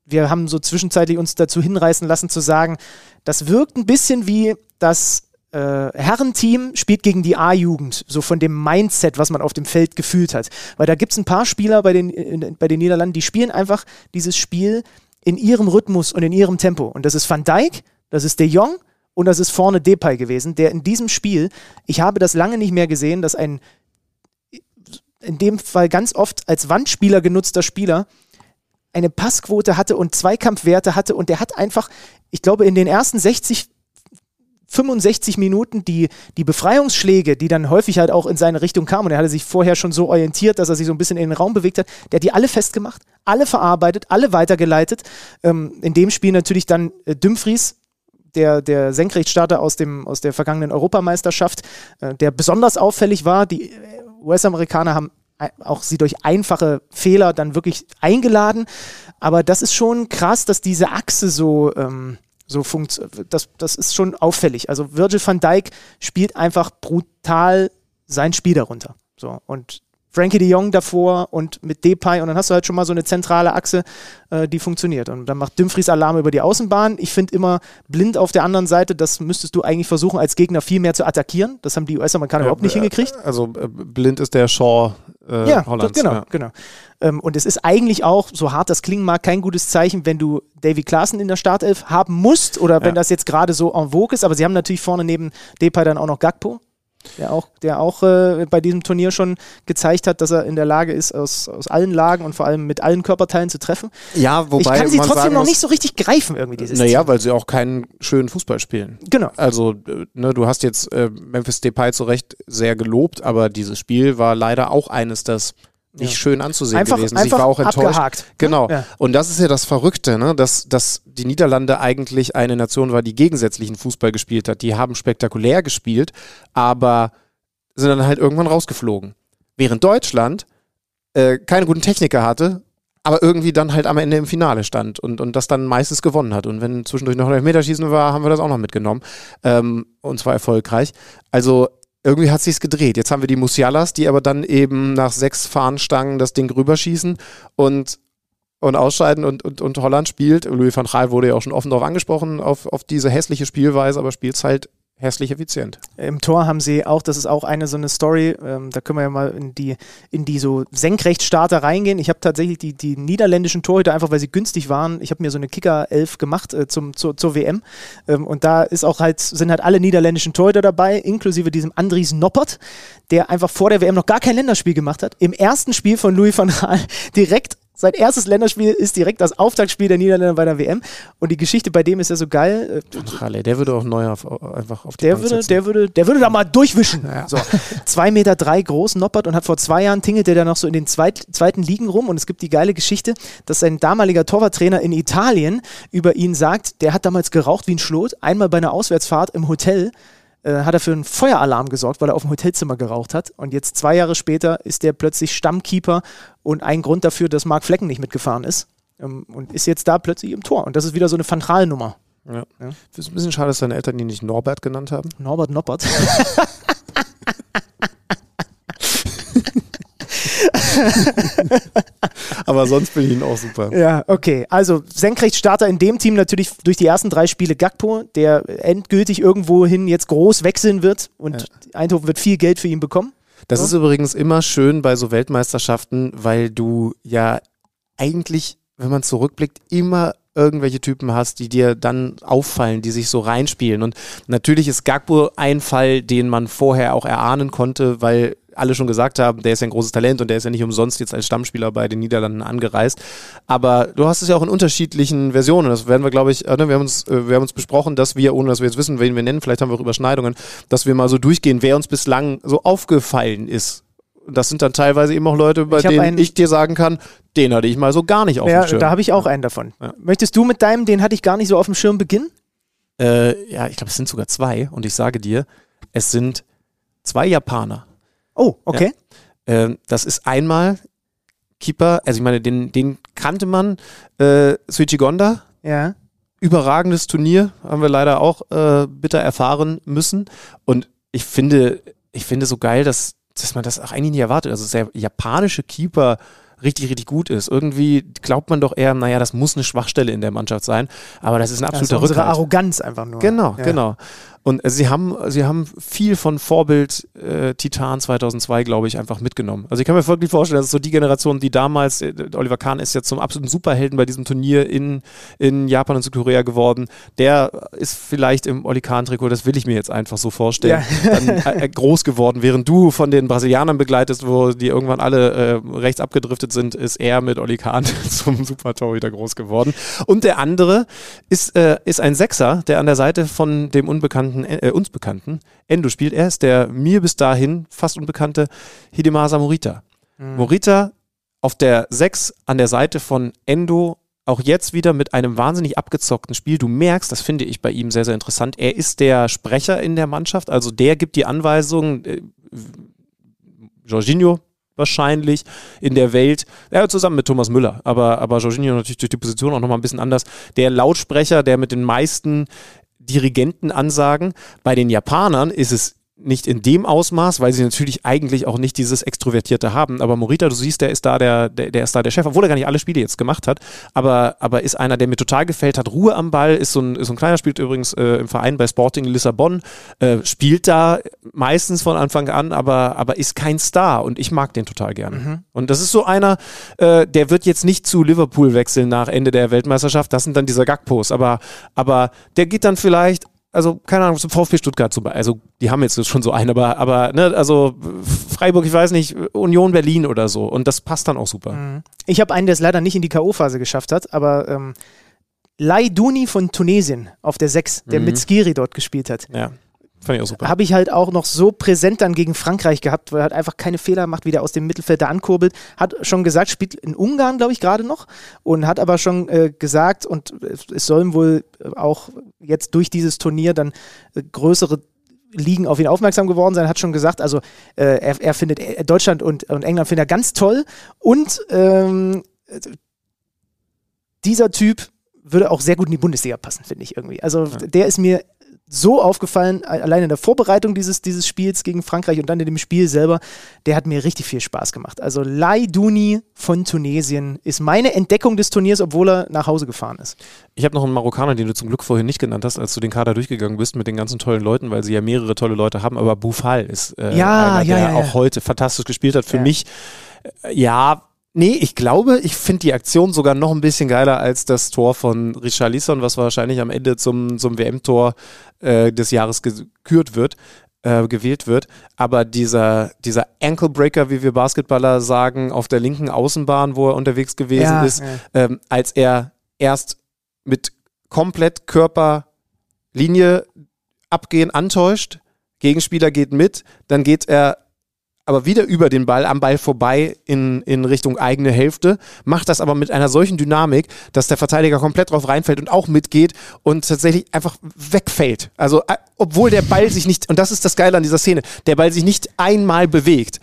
wir haben so zwischenzeitlich uns dazu hinreißen lassen zu sagen, das wirkt ein bisschen wie das äh, Herrenteam spielt gegen die A-Jugend, so von dem Mindset, was man auf dem Feld gefühlt hat. Weil da gibt es ein paar Spieler bei den, in, bei den Niederlanden, die spielen einfach dieses Spiel in ihrem Rhythmus und in ihrem Tempo. Und das ist Van Dijk, das ist De Jong und das ist vorne Depay gewesen, der in diesem Spiel, ich habe das lange nicht mehr gesehen, dass ein in dem Fall ganz oft als Wandspieler genutzter Spieler eine Passquote hatte und Zweikampfwerte hatte und der hat einfach, ich glaube, in den ersten 60, 65 Minuten die, die Befreiungsschläge, die dann häufig halt auch in seine Richtung kamen und er hatte sich vorher schon so orientiert, dass er sich so ein bisschen in den Raum bewegt hat, der hat die alle festgemacht, alle verarbeitet, alle weitergeleitet. Ähm, in dem Spiel natürlich dann äh, Dumfries, der, der Senkrechtstarter aus, dem, aus der vergangenen Europameisterschaft, äh, der besonders auffällig war. Die äh, US-Amerikaner haben auch sie durch einfache Fehler dann wirklich eingeladen. Aber das ist schon krass, dass diese Achse so, ähm, so funktioniert. Das, das ist schon auffällig. Also Virgil van Dijk spielt einfach brutal sein Spiel darunter. So. Und Frankie de Jong davor und mit Depay und dann hast du halt schon mal so eine zentrale Achse, äh, die funktioniert. Und dann macht Dumfries Alarm über die Außenbahn. Ich finde immer blind auf der anderen Seite, das müsstest du eigentlich versuchen, als Gegner viel mehr zu attackieren. Das haben die US-Amerikaner äh, überhaupt nicht hingekriegt. Also äh, blind ist der Shaw äh, ja, Hollands. Genau, ja. genau. Ähm, und es ist eigentlich auch, so hart das klingen mag, kein gutes Zeichen, wenn du Davy Klaassen in der Startelf haben musst oder wenn ja. das jetzt gerade so en vogue ist. Aber sie haben natürlich vorne neben Depay dann auch noch Gagpo der auch, der auch äh, bei diesem Turnier schon gezeigt hat, dass er in der Lage ist, aus, aus allen Lagen und vor allem mit allen Körperteilen zu treffen. Ja, wobei. Ich kann sie trotzdem noch nicht so richtig greifen, irgendwie, dieses Naja, weil sie auch keinen schönen Fußball spielen. Genau. Also, äh, ne, du hast jetzt äh, Memphis Depay zu Recht sehr gelobt, aber dieses Spiel war leider auch eines, das nicht ja. schön anzusehen einfach, gewesen. Einfach ich war auch enttäuscht. Abgehakt. Ne? Genau. Ja. Und das ist ja das Verrückte, ne? dass, dass die Niederlande eigentlich eine Nation war, die gegensätzlichen Fußball gespielt hat. Die haben spektakulär gespielt, aber sind dann halt irgendwann rausgeflogen. Während Deutschland äh, keine guten Techniker hatte, aber irgendwie dann halt am Ende im Finale stand und, und das dann meistens gewonnen hat. Und wenn zwischendurch noch ein Elfmeterschießen war, haben wir das auch noch mitgenommen. Ähm, und zwar erfolgreich. Also irgendwie hat sich's gedreht. Jetzt haben wir die Musialas, die aber dann eben nach sechs Fahnenstangen das Ding rüberschießen und und ausscheiden und, und, und Holland spielt. Louis van Gaal wurde ja auch schon offen darauf angesprochen, auf, auf diese hässliche Spielweise, aber spielt halt hässlich effizient. Im Tor haben sie auch, das ist auch eine so eine Story, ähm, da können wir ja mal in die, in die so Senkrechtstarter reingehen. Ich habe tatsächlich die, die niederländischen Torhüter, einfach weil sie günstig waren, ich habe mir so eine Kicker-Elf gemacht äh, zum, zur, zur WM ähm, und da ist auch halt, sind halt alle niederländischen Torhüter dabei, inklusive diesem Andries Noppert, der einfach vor der WM noch gar kein Länderspiel gemacht hat. Im ersten Spiel von Louis van Gaal [LAUGHS] direkt sein erstes Länderspiel ist direkt das Auftaktspiel der Niederländer bei der WM. Und die Geschichte bei dem ist ja so geil. Halle, der würde auch neu auf, einfach auf die der würde, der würde, der würde da mal durchwischen. Ja. So. Zwei Meter drei groß, Noppert und hat vor zwei Jahren tingelt der da noch so in den zweit, zweiten Ligen rum. Und es gibt die geile Geschichte, dass sein damaliger Torwarttrainer in Italien über ihn sagt, der hat damals geraucht wie ein Schlot, einmal bei einer Auswärtsfahrt im Hotel hat er für einen Feueralarm gesorgt, weil er auf dem Hotelzimmer geraucht hat. Und jetzt zwei Jahre später ist der plötzlich Stammkeeper und ein Grund dafür, dass Mark Flecken nicht mitgefahren ist. Ähm, und ist jetzt da plötzlich im Tor. Und das ist wieder so eine Fantralnummer. Ja. ja. Ist ein bisschen schade, dass deine Eltern ihn nicht Norbert genannt haben. Norbert Noppert. [LAUGHS] [LAUGHS] Aber sonst finde ich ihn auch super. Ja, okay. Also Senkrechtstarter in dem Team natürlich durch die ersten drei Spiele Gakpo, der endgültig irgendwohin jetzt groß wechseln wird und ja. Eindhoven wird viel Geld für ihn bekommen. Das so. ist übrigens immer schön bei so Weltmeisterschaften, weil du ja eigentlich, wenn man zurückblickt, immer irgendwelche Typen hast, die dir dann auffallen, die sich so reinspielen. Und natürlich ist Gagbo ein Fall, den man vorher auch erahnen konnte, weil alle schon gesagt haben, der ist ja ein großes Talent und der ist ja nicht umsonst jetzt als Stammspieler bei den Niederlanden angereist. Aber du hast es ja auch in unterschiedlichen Versionen. Das werden wir, glaube ich, äh, ne, wir haben uns, äh, wir haben uns besprochen, dass wir, ohne dass wir jetzt wissen, wen wir nennen, vielleicht haben wir auch Überschneidungen, dass wir mal so durchgehen, wer uns bislang so aufgefallen ist das sind dann teilweise eben auch Leute, bei ich denen ich dir sagen kann, den hatte ich mal so gar nicht auf ja, dem Schirm. Da habe ich auch einen davon. Ja. Möchtest du mit deinem, den hatte ich gar nicht so auf dem Schirm beginnen? Äh, ja, ich glaube, es sind sogar zwei. Und ich sage dir, es sind zwei Japaner. Oh, okay. Ja. Äh, das ist einmal Keeper, also ich meine, den, den kannte man, äh, Suichi Gonda. Ja. Überragendes Turnier, haben wir leider auch äh, bitter erfahren müssen. Und ich finde, ich finde so geil, dass dass man das auch eigentlich nicht erwartet. Also der japanische Keeper richtig, richtig gut ist. Irgendwie glaubt man doch eher, naja, das muss eine Schwachstelle in der Mannschaft sein, aber das ist ein absoluter also unsere Arroganz einfach nur. Genau, ja. genau. Und sie haben, sie haben viel von Vorbild äh, Titan 2002, glaube ich, einfach mitgenommen. Also ich kann mir wirklich vorstellen, dass es so die Generation, die damals, äh, Oliver Kahn ist ja zum absoluten Superhelden bei diesem Turnier in, in Japan und Südkorea geworden. Der ist vielleicht im Oli Kahn-Trikot, das will ich mir jetzt einfach so vorstellen, ja. [LAUGHS] dann äh, groß geworden. Während du von den Brasilianern begleitest, wo die irgendwann alle äh, rechts abgedriftet sind, ist er mit Oli Kahn [LAUGHS] zum Super-Torhüter groß geworden. Und der andere ist, äh, ist ein Sechser, der an der Seite von dem unbekannten bekannten, äh, uns bekannten Endo spielt. Er ist der mir bis dahin fast unbekannte Hidemasa Morita. Mhm. Morita auf der 6 an der Seite von Endo auch jetzt wieder mit einem wahnsinnig abgezockten Spiel. Du merkst, das finde ich bei ihm sehr, sehr interessant. Er ist der Sprecher in der Mannschaft, also der gibt die Anweisungen. Äh, Jorginho wahrscheinlich in der Welt, ja, zusammen mit Thomas Müller, aber, aber Jorginho natürlich durch die Position auch nochmal ein bisschen anders. Der Lautsprecher, der mit den meisten Dirigentenansagen. Bei den Japanern ist es nicht in dem Ausmaß, weil sie natürlich eigentlich auch nicht dieses Extrovertierte haben. Aber Morita, du siehst, der ist da der, der, der ist da der Chef, obwohl er gar nicht alle Spiele jetzt gemacht hat. Aber, aber ist einer, der mir total gefällt, hat Ruhe am Ball, ist so ein, ist so ein kleiner, spielt übrigens äh, im Verein bei Sporting Lissabon, äh, spielt da meistens von Anfang an, aber, aber ist kein Star und ich mag den total gerne. Mhm. Und das ist so einer, äh, der wird jetzt nicht zu Liverpool wechseln nach Ende der Weltmeisterschaft. Das sind dann diese Gagpos, aber, aber der geht dann vielleicht also keine Ahnung, zum VfB Stuttgart zum Beispiel. Also die haben jetzt schon so einen, aber, aber ne, also Freiburg, ich weiß nicht, Union Berlin oder so. Und das passt dann auch super. Mhm. Ich habe einen, der es leider nicht in die K.O.-Phase geschafft hat, aber ähm, Lai Duni von Tunesien auf der 6, der mhm. mit Skiri dort gespielt hat. Ja. Fand ich auch super. Habe ich halt auch noch so präsent dann gegen Frankreich gehabt, weil er halt einfach keine Fehler macht, wie der aus dem Mittelfeld da ankurbelt. Hat schon gesagt, spielt in Ungarn, glaube ich, gerade noch. Und hat aber schon äh, gesagt, und es sollen wohl auch jetzt durch dieses Turnier dann äh, größere Ligen auf ihn aufmerksam geworden sein, hat schon gesagt, also äh, er, er, findet äh, Deutschland und, und England findet er ganz toll. Und ähm, dieser Typ würde auch sehr gut in die Bundesliga passen, finde ich irgendwie. Also ja. der ist mir so aufgefallen, allein in der Vorbereitung dieses, dieses Spiels gegen Frankreich und dann in dem Spiel selber, der hat mir richtig viel Spaß gemacht. Also Lai Duni von Tunesien ist meine Entdeckung des Turniers, obwohl er nach Hause gefahren ist. Ich habe noch einen Marokkaner, den du zum Glück vorhin nicht genannt hast, als du den Kader durchgegangen bist mit den ganzen tollen Leuten, weil sie ja mehrere tolle Leute haben, aber Boufal ist äh, ja, einer, ja, der ja, auch heute fantastisch gespielt hat. Für mich, äh, ja, Nee, ich glaube, ich finde die Aktion sogar noch ein bisschen geiler als das Tor von Richarlison, was wahrscheinlich am Ende zum, zum WM-Tor äh, des Jahres gekürt wird, äh, gewählt wird. Aber dieser, dieser Ankle Breaker, wie wir Basketballer sagen, auf der linken Außenbahn, wo er unterwegs gewesen ja, ist, ja. Ähm, als er erst mit komplett Körperlinie abgehen antäuscht, Gegenspieler geht mit, dann geht er aber wieder über den Ball, am Ball vorbei in, in Richtung eigene Hälfte, macht das aber mit einer solchen Dynamik, dass der Verteidiger komplett drauf reinfällt und auch mitgeht und tatsächlich einfach wegfällt. Also, äh, obwohl der Ball sich nicht, und das ist das Geile an dieser Szene, der Ball sich nicht einmal bewegt.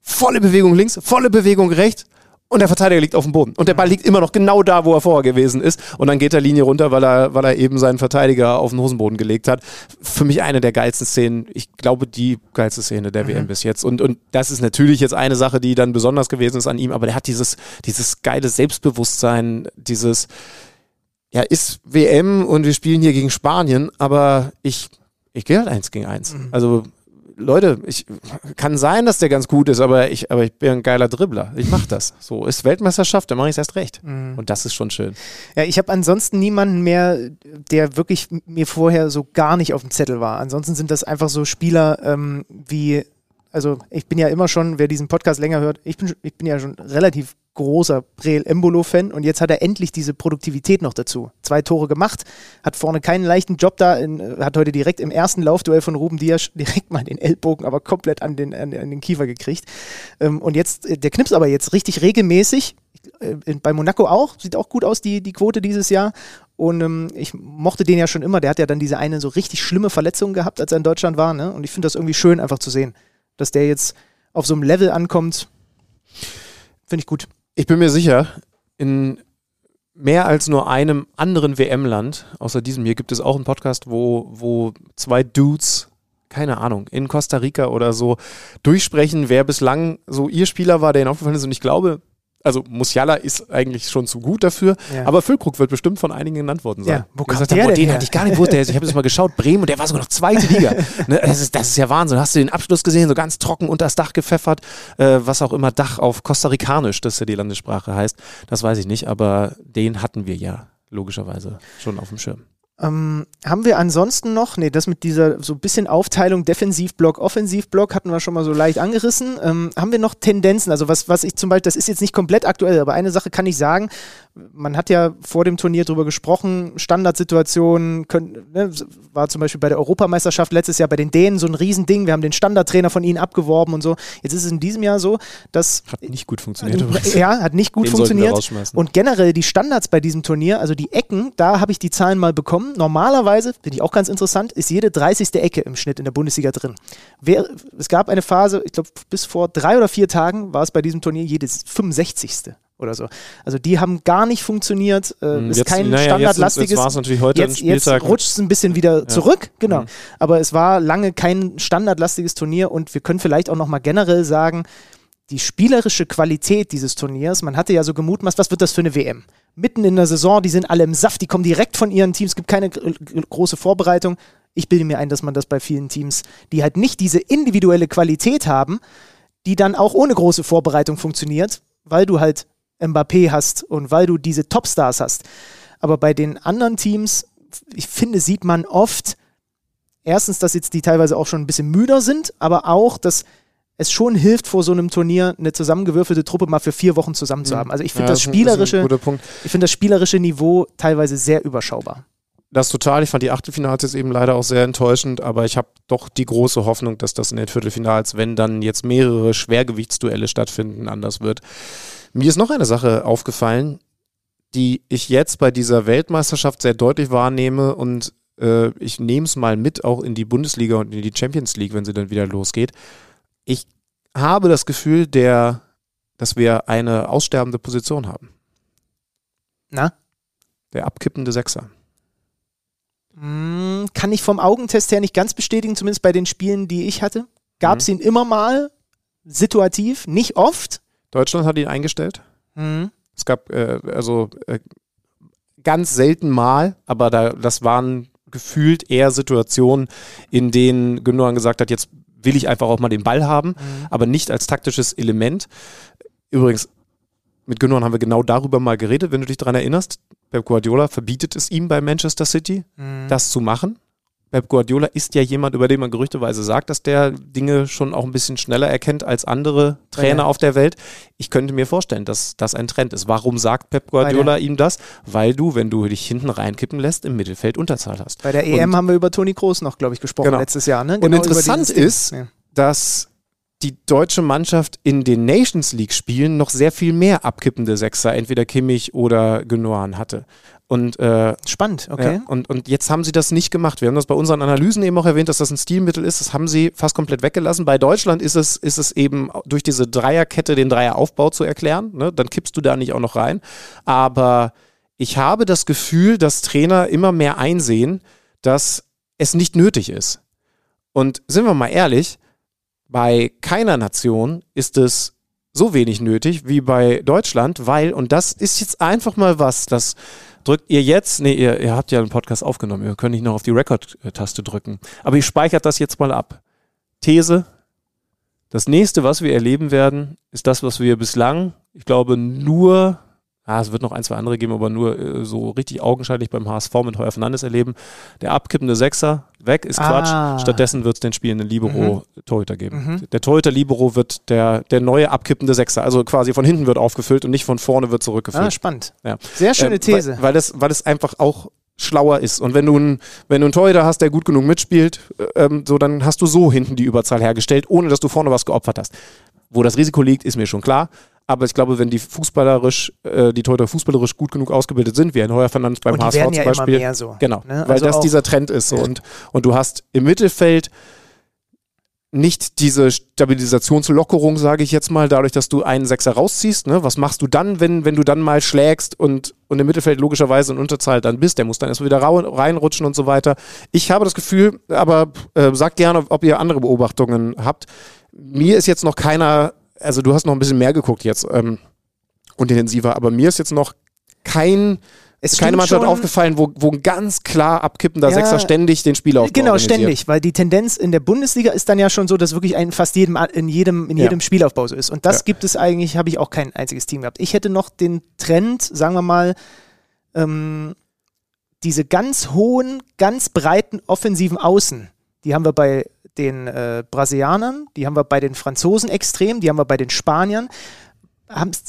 Volle Bewegung links, volle Bewegung rechts und der Verteidiger liegt auf dem Boden. Und der Ball liegt immer noch genau da, wo er vorher gewesen ist. Und dann geht der Linie runter, weil er, weil er eben seinen Verteidiger auf den Hosenboden gelegt hat. Für mich eine der geilsten Szenen. Ich glaube, die geilste Szene der mhm. WM bis jetzt. Und, und das ist natürlich jetzt eine Sache, die dann besonders gewesen ist an ihm. Aber der hat dieses, dieses geile Selbstbewusstsein, dieses, ja, ist WM und wir spielen hier gegen Spanien, aber ich, ich gehe halt eins gegen eins. Mhm. Also Leute, ich kann sein, dass der ganz gut ist, aber ich, aber ich bin ein geiler Dribbler. Ich mache das. So ist Weltmeisterschaft, dann mache ich es erst recht. Mhm. Und das ist schon schön. Ja, ich habe ansonsten niemanden mehr, der wirklich mir vorher so gar nicht auf dem Zettel war. Ansonsten sind das einfach so Spieler ähm, wie also ich bin ja immer schon, wer diesen Podcast länger hört, ich bin, ich bin ja schon relativ großer Breel Embolo-Fan und jetzt hat er endlich diese Produktivität noch dazu. Zwei Tore gemacht, hat vorne keinen leichten Job da, in, hat heute direkt im ersten Laufduell von Ruben Dias [LAUGHS] direkt mal den Ellbogen, aber komplett an den, an, an den Kiefer gekriegt. Ähm, und jetzt, äh, der knipst aber jetzt richtig regelmäßig. Äh, bei Monaco auch, sieht auch gut aus, die, die Quote dieses Jahr. Und ähm, ich mochte den ja schon immer. Der hat ja dann diese eine so richtig schlimme Verletzung gehabt, als er in Deutschland war. Ne? Und ich finde das irgendwie schön, einfach zu sehen, dass der jetzt auf so einem Level ankommt. Finde ich gut ich bin mir sicher, in mehr als nur einem anderen WM-Land, außer diesem hier, gibt es auch einen Podcast, wo, wo zwei Dudes, keine Ahnung, in Costa Rica oder so, durchsprechen, wer bislang so ihr Spieler war, der ihnen aufgefallen ist. Und ich glaube, also Musiala ist eigentlich schon zu gut dafür, ja. aber Füllkrug wird bestimmt von einigen genannt worden sein. Ja, wo kommt der haben, den her? hatte ich gar nicht gewusst. Ich habe das mal geschaut, Bremen, und der war sogar noch zweite Liga. [LAUGHS] ne, das, ist, das ist ja Wahnsinn. Hast du den Abschluss gesehen, so ganz trocken unter das Dach gepfeffert, äh, was auch immer Dach auf Costa Ricanisch, das ja die Landessprache heißt. Das weiß ich nicht, aber den hatten wir ja logischerweise schon auf dem Schirm. Ähm, haben wir ansonsten noch, nee, das mit dieser so ein bisschen Aufteilung Defensivblock, Offensivblock hatten wir schon mal so leicht angerissen. Ähm, haben wir noch Tendenzen? Also was, was ich zum Beispiel, das ist jetzt nicht komplett aktuell, aber eine Sache kann ich sagen, man hat ja vor dem Turnier darüber gesprochen, Standardsituationen, können, ne, war zum Beispiel bei der Europameisterschaft letztes Jahr bei den Dänen so ein Riesending, wir haben den Standardtrainer von ihnen abgeworben und so. Jetzt ist es in diesem Jahr so, dass... Hat nicht gut funktioniert. Äh, ja, hat nicht gut [LAUGHS] den funktioniert. Und generell die Standards bei diesem Turnier, also die Ecken, da habe ich die Zahlen mal bekommen. Normalerweise, finde ich auch ganz interessant, ist jede 30. Ecke im Schnitt in der Bundesliga drin. Wer, es gab eine Phase, ich glaube bis vor drei oder vier Tagen war es bei diesem Turnier jedes 65 oder so. Also die haben gar nicht funktioniert. Äh, hm, ist jetzt, kein naja, standardlastiges. Jetzt, jetzt, natürlich heute jetzt, jetzt rutscht es ein bisschen wieder ja. zurück, genau. Mhm. Aber es war lange kein standardlastiges Turnier und wir können vielleicht auch noch mal generell sagen, die spielerische Qualität dieses Turniers, man hatte ja so gemutmaßt, was wird das für eine WM? Mitten in der Saison, die sind alle im Saft, die kommen direkt von ihren Teams, es gibt keine große Vorbereitung. Ich bilde mir ein, dass man das bei vielen Teams, die halt nicht diese individuelle Qualität haben, die dann auch ohne große Vorbereitung funktioniert, weil du halt Mbappé hast und weil du diese Topstars hast. Aber bei den anderen Teams, ich finde, sieht man oft, erstens, dass jetzt die teilweise auch schon ein bisschen müder sind, aber auch, dass es schon hilft, vor so einem Turnier eine zusammengewürfelte Truppe mal für vier Wochen zusammen zu haben. Also ich finde ja, das, spielerische, ich finde das spielerische Niveau teilweise sehr überschaubar. Das total. Ich fand die Achtelfinals jetzt eben leider auch sehr enttäuschend, aber ich habe doch die große Hoffnung, dass das in den Viertelfinals, wenn dann jetzt mehrere Schwergewichtsduelle stattfinden, anders wird. Mir ist noch eine Sache aufgefallen, die ich jetzt bei dieser Weltmeisterschaft sehr deutlich wahrnehme und äh, ich nehme es mal mit auch in die Bundesliga und in die Champions League, wenn sie dann wieder losgeht. Ich habe das Gefühl, der, dass wir eine aussterbende Position haben. Na? Der abkippende Sechser. Hm, kann ich vom Augentest her nicht ganz bestätigen, zumindest bei den Spielen, die ich hatte. Gab es mhm. ihn immer mal, situativ, nicht oft. Deutschland hat ihn eingestellt. Mhm. Es gab äh, also äh, ganz selten mal, aber da, das waren gefühlt eher Situationen, in denen Gündogan gesagt hat, jetzt will ich einfach auch mal den Ball haben, mhm. aber nicht als taktisches Element. Übrigens, mit Gündogan haben wir genau darüber mal geredet, wenn du dich daran erinnerst. Pep Guardiola verbietet es ihm bei Manchester City, mhm. das zu machen. Pep Guardiola ist ja jemand, über den man gerüchteweise sagt, dass der Dinge schon auch ein bisschen schneller erkennt als andere Trainer ja. auf der Welt. Ich könnte mir vorstellen, dass das ein Trend ist. Warum sagt Pep Guardiola ihm das? Weil du, wenn du dich hinten reinkippen lässt, im Mittelfeld Unterzahl hast. Bei der EM Und, haben wir über Toni Kroos noch, glaube ich, gesprochen genau. letztes Jahr. Ne? Genau Und interessant ist, ja. dass die deutsche Mannschaft in den Nations League Spielen noch sehr viel mehr abkippende Sechser, entweder Kimmich oder Genoan hatte. Und, äh, Spannend, okay. ja, und, und jetzt haben sie das nicht gemacht. Wir haben das bei unseren Analysen eben auch erwähnt, dass das ein Stilmittel ist. Das haben sie fast komplett weggelassen. Bei Deutschland ist es, ist es eben durch diese Dreierkette den Dreieraufbau zu erklären. Ne? Dann kippst du da nicht auch noch rein. Aber ich habe das Gefühl, dass Trainer immer mehr einsehen, dass es nicht nötig ist. Und sind wir mal ehrlich, bei keiner Nation ist es so wenig nötig wie bei Deutschland, weil, und das ist jetzt einfach mal was, das drückt ihr jetzt, nee, ihr, ihr habt ja einen Podcast aufgenommen, ihr könnt nicht noch auf die Record-Taste drücken, aber ihr speichert das jetzt mal ab. These, das nächste, was wir erleben werden, ist das, was wir bislang, ich glaube, nur Ah, es wird noch ein, zwei andere geben, aber nur äh, so richtig augenscheinlich beim HSV mit Heuer Fernandes erleben. Der abkippende Sechser, weg, ist Quatsch. Ah. Stattdessen wird es den spielenden Libero-Torhüter geben. Der Torhüter-Libero wird der, der neue abkippende Sechser. Also quasi von hinten wird aufgefüllt und nicht von vorne wird Ah, zurückgefüllt. spannend. Ja. Sehr schöne Ähm, These. Weil, weil, es, weil es einfach auch schlauer ist. Und wenn du, ein, wenn du einen Torhüter hast, der gut genug mitspielt, äh, ähm, so, dann hast du so hinten die Überzahl hergestellt, ohne dass du vorne was geopfert hast. Wo das Risiko liegt, ist mir schon klar. Aber ich glaube, wenn die fußballerisch, äh, die Torhüter fußballerisch gut genug ausgebildet sind, wie ein Heuer Fernandes beim HSV werden ja zum immer Beispiel. mehr so, Genau, ne? weil Also das auch- dieser Trend ist. So. Und, und du hast im Mittelfeld nicht diese Stabilisationslockerung, sage ich jetzt mal, dadurch, dass du einen Sechser rausziehst. Ne? Was machst du dann, wenn, wenn du dann mal schlägst und, und im Mittelfeld logischerweise in Unterzahl dann bist? Der muss dann erstmal wieder reinrutschen und so weiter. Ich habe das Gefühl, aber äh, sagt gerne, ob ihr andere Beobachtungen habt. Mir ist jetzt noch keiner, also du hast noch ein bisschen mehr geguckt jetzt ähm, und intensiver, aber mir ist jetzt noch kein Es keine Mannschaft aufgefallen, wo, wo ein ganz klar abkippender Ja, Sechser ständig den Spielaufbau Genau, organisiert. ständig, weil die Tendenz in der Bundesliga ist dann ja schon so, dass wirklich ein fast jedem in jedem in Ja. jedem Spielaufbau so ist. Und das Ja. gibt es eigentlich, habe ich auch kein einziges Team gehabt. Ich hätte noch den Trend, sagen wir mal, ähm, diese ganz hohen, ganz breiten offensiven Außen, die haben wir bei den äh, Brasilianern, die haben wir bei den Franzosen extrem, die haben wir bei den Spaniern.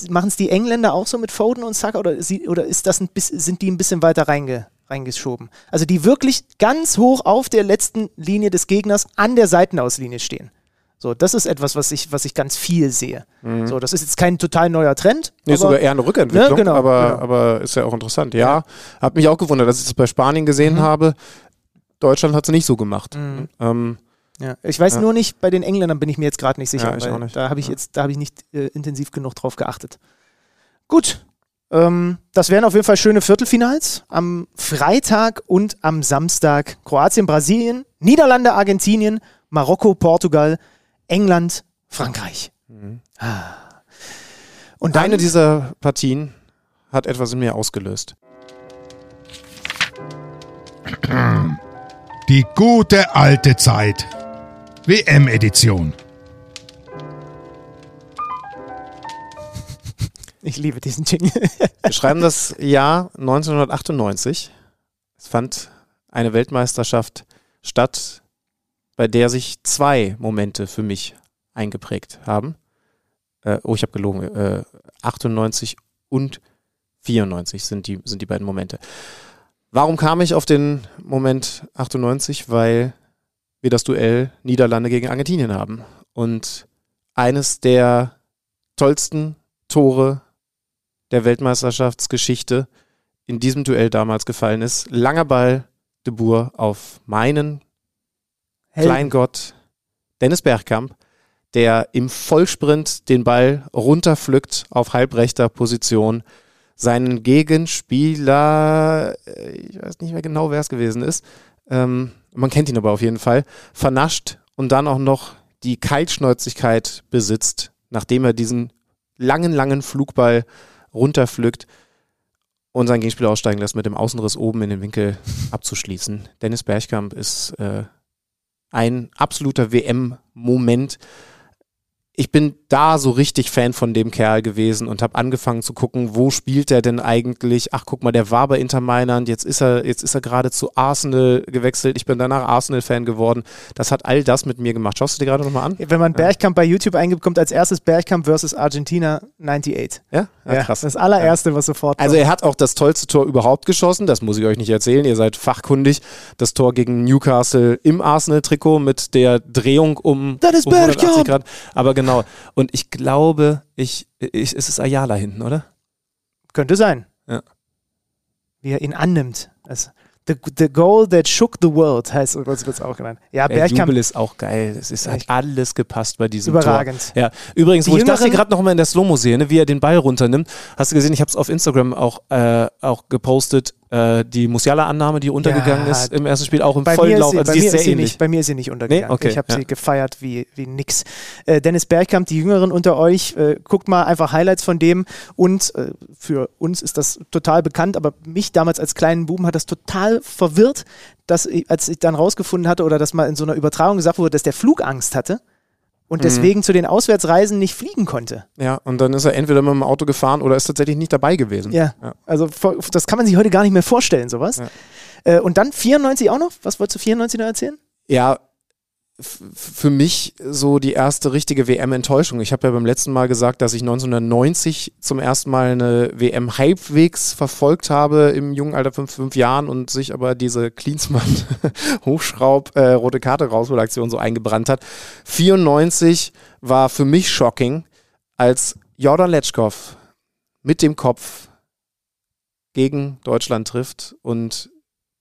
Machen es die Engländer auch so mit Foden und Saka oder, sie, oder ist das ein bisschen, sind die ein bisschen weiter reinge, reingeschoben? Also die wirklich ganz hoch auf der letzten Linie des Gegners an der Seitenauslinie stehen. So, das ist etwas, was ich, was ich ganz viel sehe. So, das ist jetzt kein total neuer Trend. Mhm. Nee, ist aber- sogar eher eine Rückentwicklung, Ja, genau, aber, genau. aber ist ja auch interessant. Ja, hat mich auch gewundert, dass ich das bei Spanien gesehen Mhm. habe. Deutschland hat es nicht so gemacht. Ähm, Ja, ich weiß Ja. nur nicht, bei den Engländern bin ich mir jetzt gerade nicht sicher. Ja, ich weil auch nicht. Da habe ich jetzt, da habe ich nicht äh, intensiv genug drauf geachtet. Gut. Ähm, das wären auf jeden Fall schöne Viertelfinals. Am Freitag und am Samstag Kroatien, Brasilien, Niederlande, Argentinien, Marokko, Portugal, England, Frankreich. Ah. Und eine dieser Partien hat etwas in mir ausgelöst. Die gute alte Zeit. WM-Edition. ich liebe diesen Jingle. Wir schreiben das Jahr 1998. Es fand eine Weltmeisterschaft statt, bei der sich zwei Momente für mich eingeprägt haben. Äh, oh, ich habe gelogen. Äh, 98 und 94 sind die, sind die beiden Momente. Warum kam ich auf den Moment 98? Weil wir das Duell Niederlande gegen Argentinien haben. Und eines der tollsten Tore der Weltmeisterschaftsgeschichte in diesem Duell damals gefallen ist. Langer Ball, de Boer auf meinen Kleingott Dennis Bergkamp, der im Vollsprint den Ball runterpflückt auf halbrechter Position, seinen Gegenspieler, äh, ich weiß nicht mehr genau, wer es gewesen ist, ähm, man kennt ihn aber auf jeden Fall, vernascht und dann auch noch die Kaltschnäuzigkeit besitzt, nachdem er diesen langen, langen Flugball runterpflückt und seinen Gegenspieler aussteigen lässt, mit dem Außenriss oben in den Winkel abzuschließen. Dennis Bergkamp ist äh, ein absoluter WM-Moment. Ich bin da so richtig Fan von dem Kerl gewesen und habe angefangen zu gucken, wo spielt er denn eigentlich? Ach, guck mal, der war bei Inter Mailand, jetzt ist er, jetzt ist er gerade zu Arsenal gewechselt. Ich bin danach Arsenal-Fan geworden. Das hat all das mit mir gemacht. Schaust du dir gerade nochmal an? Wenn man Bergkamp bei YouTube eingibt, kommt als erstes Bergkamp versus Argentina 98. Ja, ja, Ja, krass. Das allererste, was sofort Also er hat auch das tollste Tor überhaupt geschossen, das muss ich euch nicht erzählen, ihr seid fachkundig. Das Tor gegen Newcastle im Arsenal-Trikot mit der Drehung um, Das ist um 180 Bergkamp! Grad. Aber genau, und ich glaube, ich, ich, es ist Ayala hinten, oder? Könnte sein. wie er ihn annimmt. Also, the, the goal that shook the world heißt wird es auch genannt. Ja, Der Bergkamp. Jubel ist auch geil. Es ist, hat alles gepasst bei diesem Überragend. Tor. Ja, übrigens, Die wo ich das hier gerade noch mal in der Slow-Mo sehe, ne, wie er den Ball runternimmt, hast du gesehen, ich habe es auf Instagram auch, äh, auch gepostet, äh, die Musiala-Annahme, die untergegangen Ja, ist im ersten Spiel, auch im Bei vollen ist Lauf. sie, Also bei, mir ist sie nicht, bei mir ist sie nicht untergegangen. Nee? Okay, ich habe ja. sie gefeiert wie, wie nix. Äh, Dennis Bergkamp, die Jüngeren unter euch, äh, guckt mal einfach Highlights von dem. Und äh, für uns ist das total bekannt, aber mich damals als kleinen Buben hat das total verwirrt, dass ich, als ich dann rausgefunden hatte oder dass mal in so einer Übertragung gesagt wurde, dass der Flugangst hatte. Und deswegen zu den Auswärtsreisen nicht fliegen konnte. Ja, und dann ist er entweder mit dem Auto gefahren oder ist tatsächlich nicht dabei gewesen. Ja. Ja. Also das kann man sich heute gar nicht mehr vorstellen, sowas. Ja. Äh, und dann 94 auch noch? Was wolltest du 94 noch erzählen? Ja, für mich so die erste richtige WM-Enttäuschung. Ich habe ja beim letzten Mal gesagt, dass ich 1990 zum ersten Mal eine WM halbwegs verfolgt habe im jungen Alter von fünf Jahren und sich aber diese Klinsmann [LAUGHS] Hochschraub äh, Karte Rausholaktion so eingebrannt hat. 94 war für mich shocking, als Jordan Letschkow mit dem Kopf gegen Deutschland trifft und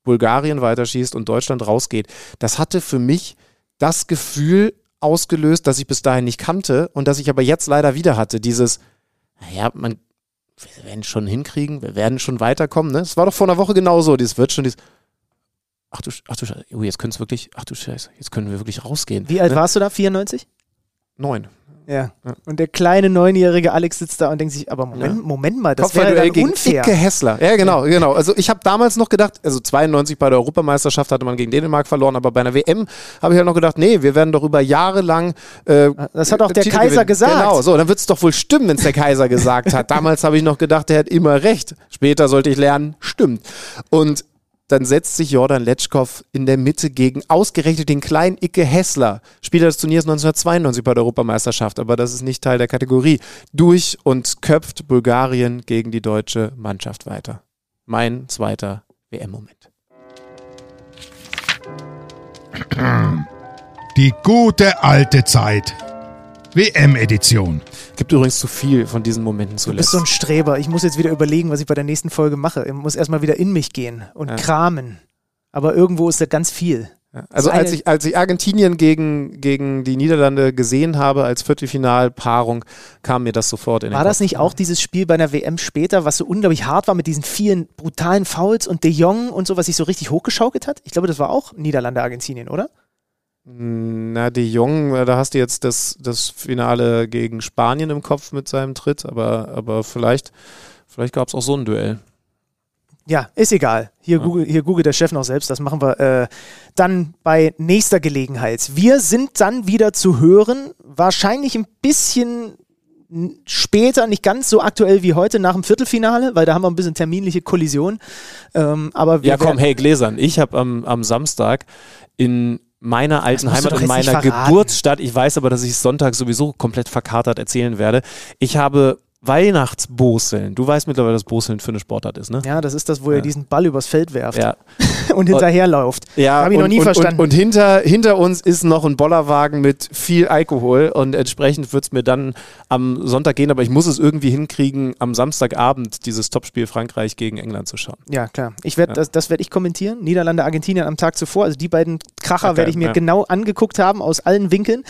Bulgarien weiterschießt und Deutschland rausgeht. Das hatte für mich das Gefühl ausgelöst, das ich bis dahin nicht kannte und das ich aber jetzt leider wieder hatte. Dieses, naja, man, wir werden schon hinkriegen, wir werden schon weiterkommen. Ne? Es war doch vor einer Woche genauso. Dieses wird schon, dieses, ach du, ach du Scheiße, oh, jetzt können es wirklich, ach du Scheiße, jetzt können wir wirklich rausgehen. Wie alt ne? warst du da? 94? Neun. Ja. Ja. Und der kleine neunjährige Alex sitzt da und denkt sich, aber Moment, Ja. Moment mal, das wäre dann gegen unfair. Icke Hessler. Ja, genau, genau. Also ich habe damals noch gedacht, also 92 bei der Europameisterschaft hatte man gegen Dänemark verloren, aber bei einer WM habe ich halt noch gedacht, nee, wir werden doch über Jahre lang äh, Das hat auch der Titel Kaiser gewinnen. gesagt. Genau, so, dann wird es doch wohl stimmen, wenn es der Kaiser gesagt hat. [LAUGHS] Damals habe ich noch gedacht, der hat immer recht. Später sollte ich lernen, stimmt. Und dann setzt sich Jordan Letschkow in der Mitte gegen ausgerechnet den kleinen Icke Hessler, Spieler des Turniers 1992 bei der Europameisterschaft, aber das ist nicht Teil der Kategorie, durch und köpft Bulgarien gegen die deutsche Mannschaft weiter. Mein zweiter WM-Moment. Die gute alte Zeit. WM-Edition. Gibt übrigens zu viel von diesen Momenten Du bist zuletzt. so ein Streber. Ich muss jetzt wieder überlegen, was ich bei der nächsten Folge mache. Ich muss erstmal wieder in mich gehen und Ja. kramen. Aber irgendwo ist da ganz viel. Ja, Also eine- als ich, als ich Argentinien gegen, gegen die Niederlande gesehen habe als Viertelfinalpaarung, kam mir das sofort in den War das Kopf. nicht auch dieses Spiel bei einer WM später, was so unglaublich hart war mit diesen vielen brutalen Fouls und De Jong und so, was sich so richtig hochgeschaukelt hat? Ich glaube, das war auch Niederlande, Argentinien, oder? Na, De Jong, äh, da hast du jetzt das, das Finale gegen Spanien im Kopf mit seinem Tritt, aber, aber vielleicht, vielleicht gab es auch so ein Duell. Ja, ist egal. Hier, Ja. Google, hier googelt der Chef noch selbst. Das machen wir äh, dann bei nächster Gelegenheit. Wir sind dann wieder zu hören. Wahrscheinlich ein bisschen später, nicht ganz so aktuell wie heute nach dem Viertelfinale, weil da haben wir ein bisschen terminliche Kollision. Ähm, aber Ja, komm, hey, Gläsern. Ich habe am, am Samstag in meiner alten Heimat, nicht meiner. Geburtsstadt, ich weiß aber, dass ich es Sonntag sowieso komplett verkatert erzählen werde. Ich habe Weihnachtsboseln. Du weißt mittlerweile, was Boseln für eine Sportart ist, ne? Ja, das ist das, wo er Ja. diesen Ball übers Feld werft Ja, [LAUGHS] und hinterherläuft. Ja, Hab ich noch nie und, verstanden. Und, und hinter, hinter uns ist noch ein Bollerwagen mit viel Alkohol und entsprechend wird es mir dann am Sonntag gehen, aber ich muss es irgendwie hinkriegen, am Samstagabend dieses Topspiel Frankreich gegen England zu schauen. Ja, klar. Ich werd, Ja. Das, das werde ich kommentieren. Niederlande, Argentinien am Tag zuvor. Also die beiden Kracher Okay, werde ich mir genau angeguckt haben aus allen Winkeln.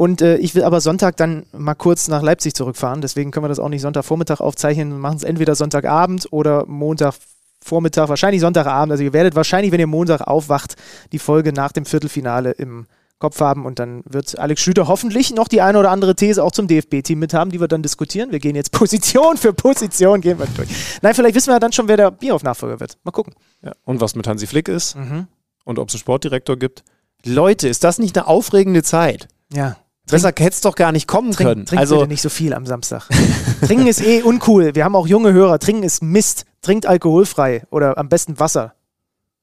Und äh, ich will aber Sonntag dann mal kurz nach Leipzig zurückfahren. Deswegen können wir das auch nicht Sonntagvormittag aufzeichnen. Wir machen es entweder Sonntagabend oder Montagvormittag, wahrscheinlich Sonntagabend. Also ihr werdet wahrscheinlich, wenn ihr Montag aufwacht, die Folge nach dem Viertelfinale im Kopf haben und dann wird Alex Schlüter hoffentlich noch die eine oder andere These auch zum DFB-Team mit haben, die wir dann diskutieren. Wir gehen jetzt [LAUGHS] Position für Position, gehen wir durch. Nein, vielleicht wissen wir ja dann schon, wer der Bierhoff-Nachfolger wird. Mal gucken. Ja. Und was mit Hansi Flick ist Mhm. und ob es einen Sportdirektor gibt. Leute, ist das nicht eine aufregende Zeit? Ja. Besser hätte es doch gar nicht kommen Trink, können. trink also, bitte nicht so viel am Samstag. [LAUGHS] Trinken ist eh uncool. Wir haben auch junge Hörer. Trinken ist Mist. Trinkt alkoholfrei oder am besten Wasser.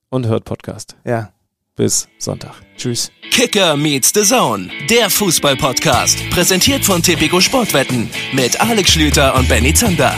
und hört Podcast. Ja. Bis Sonntag. Tschüss. Kicker meets the Zone, der Fußball-Podcast. Präsentiert von Tipico Sportwetten mit Alex Schlüter und Benny Zander.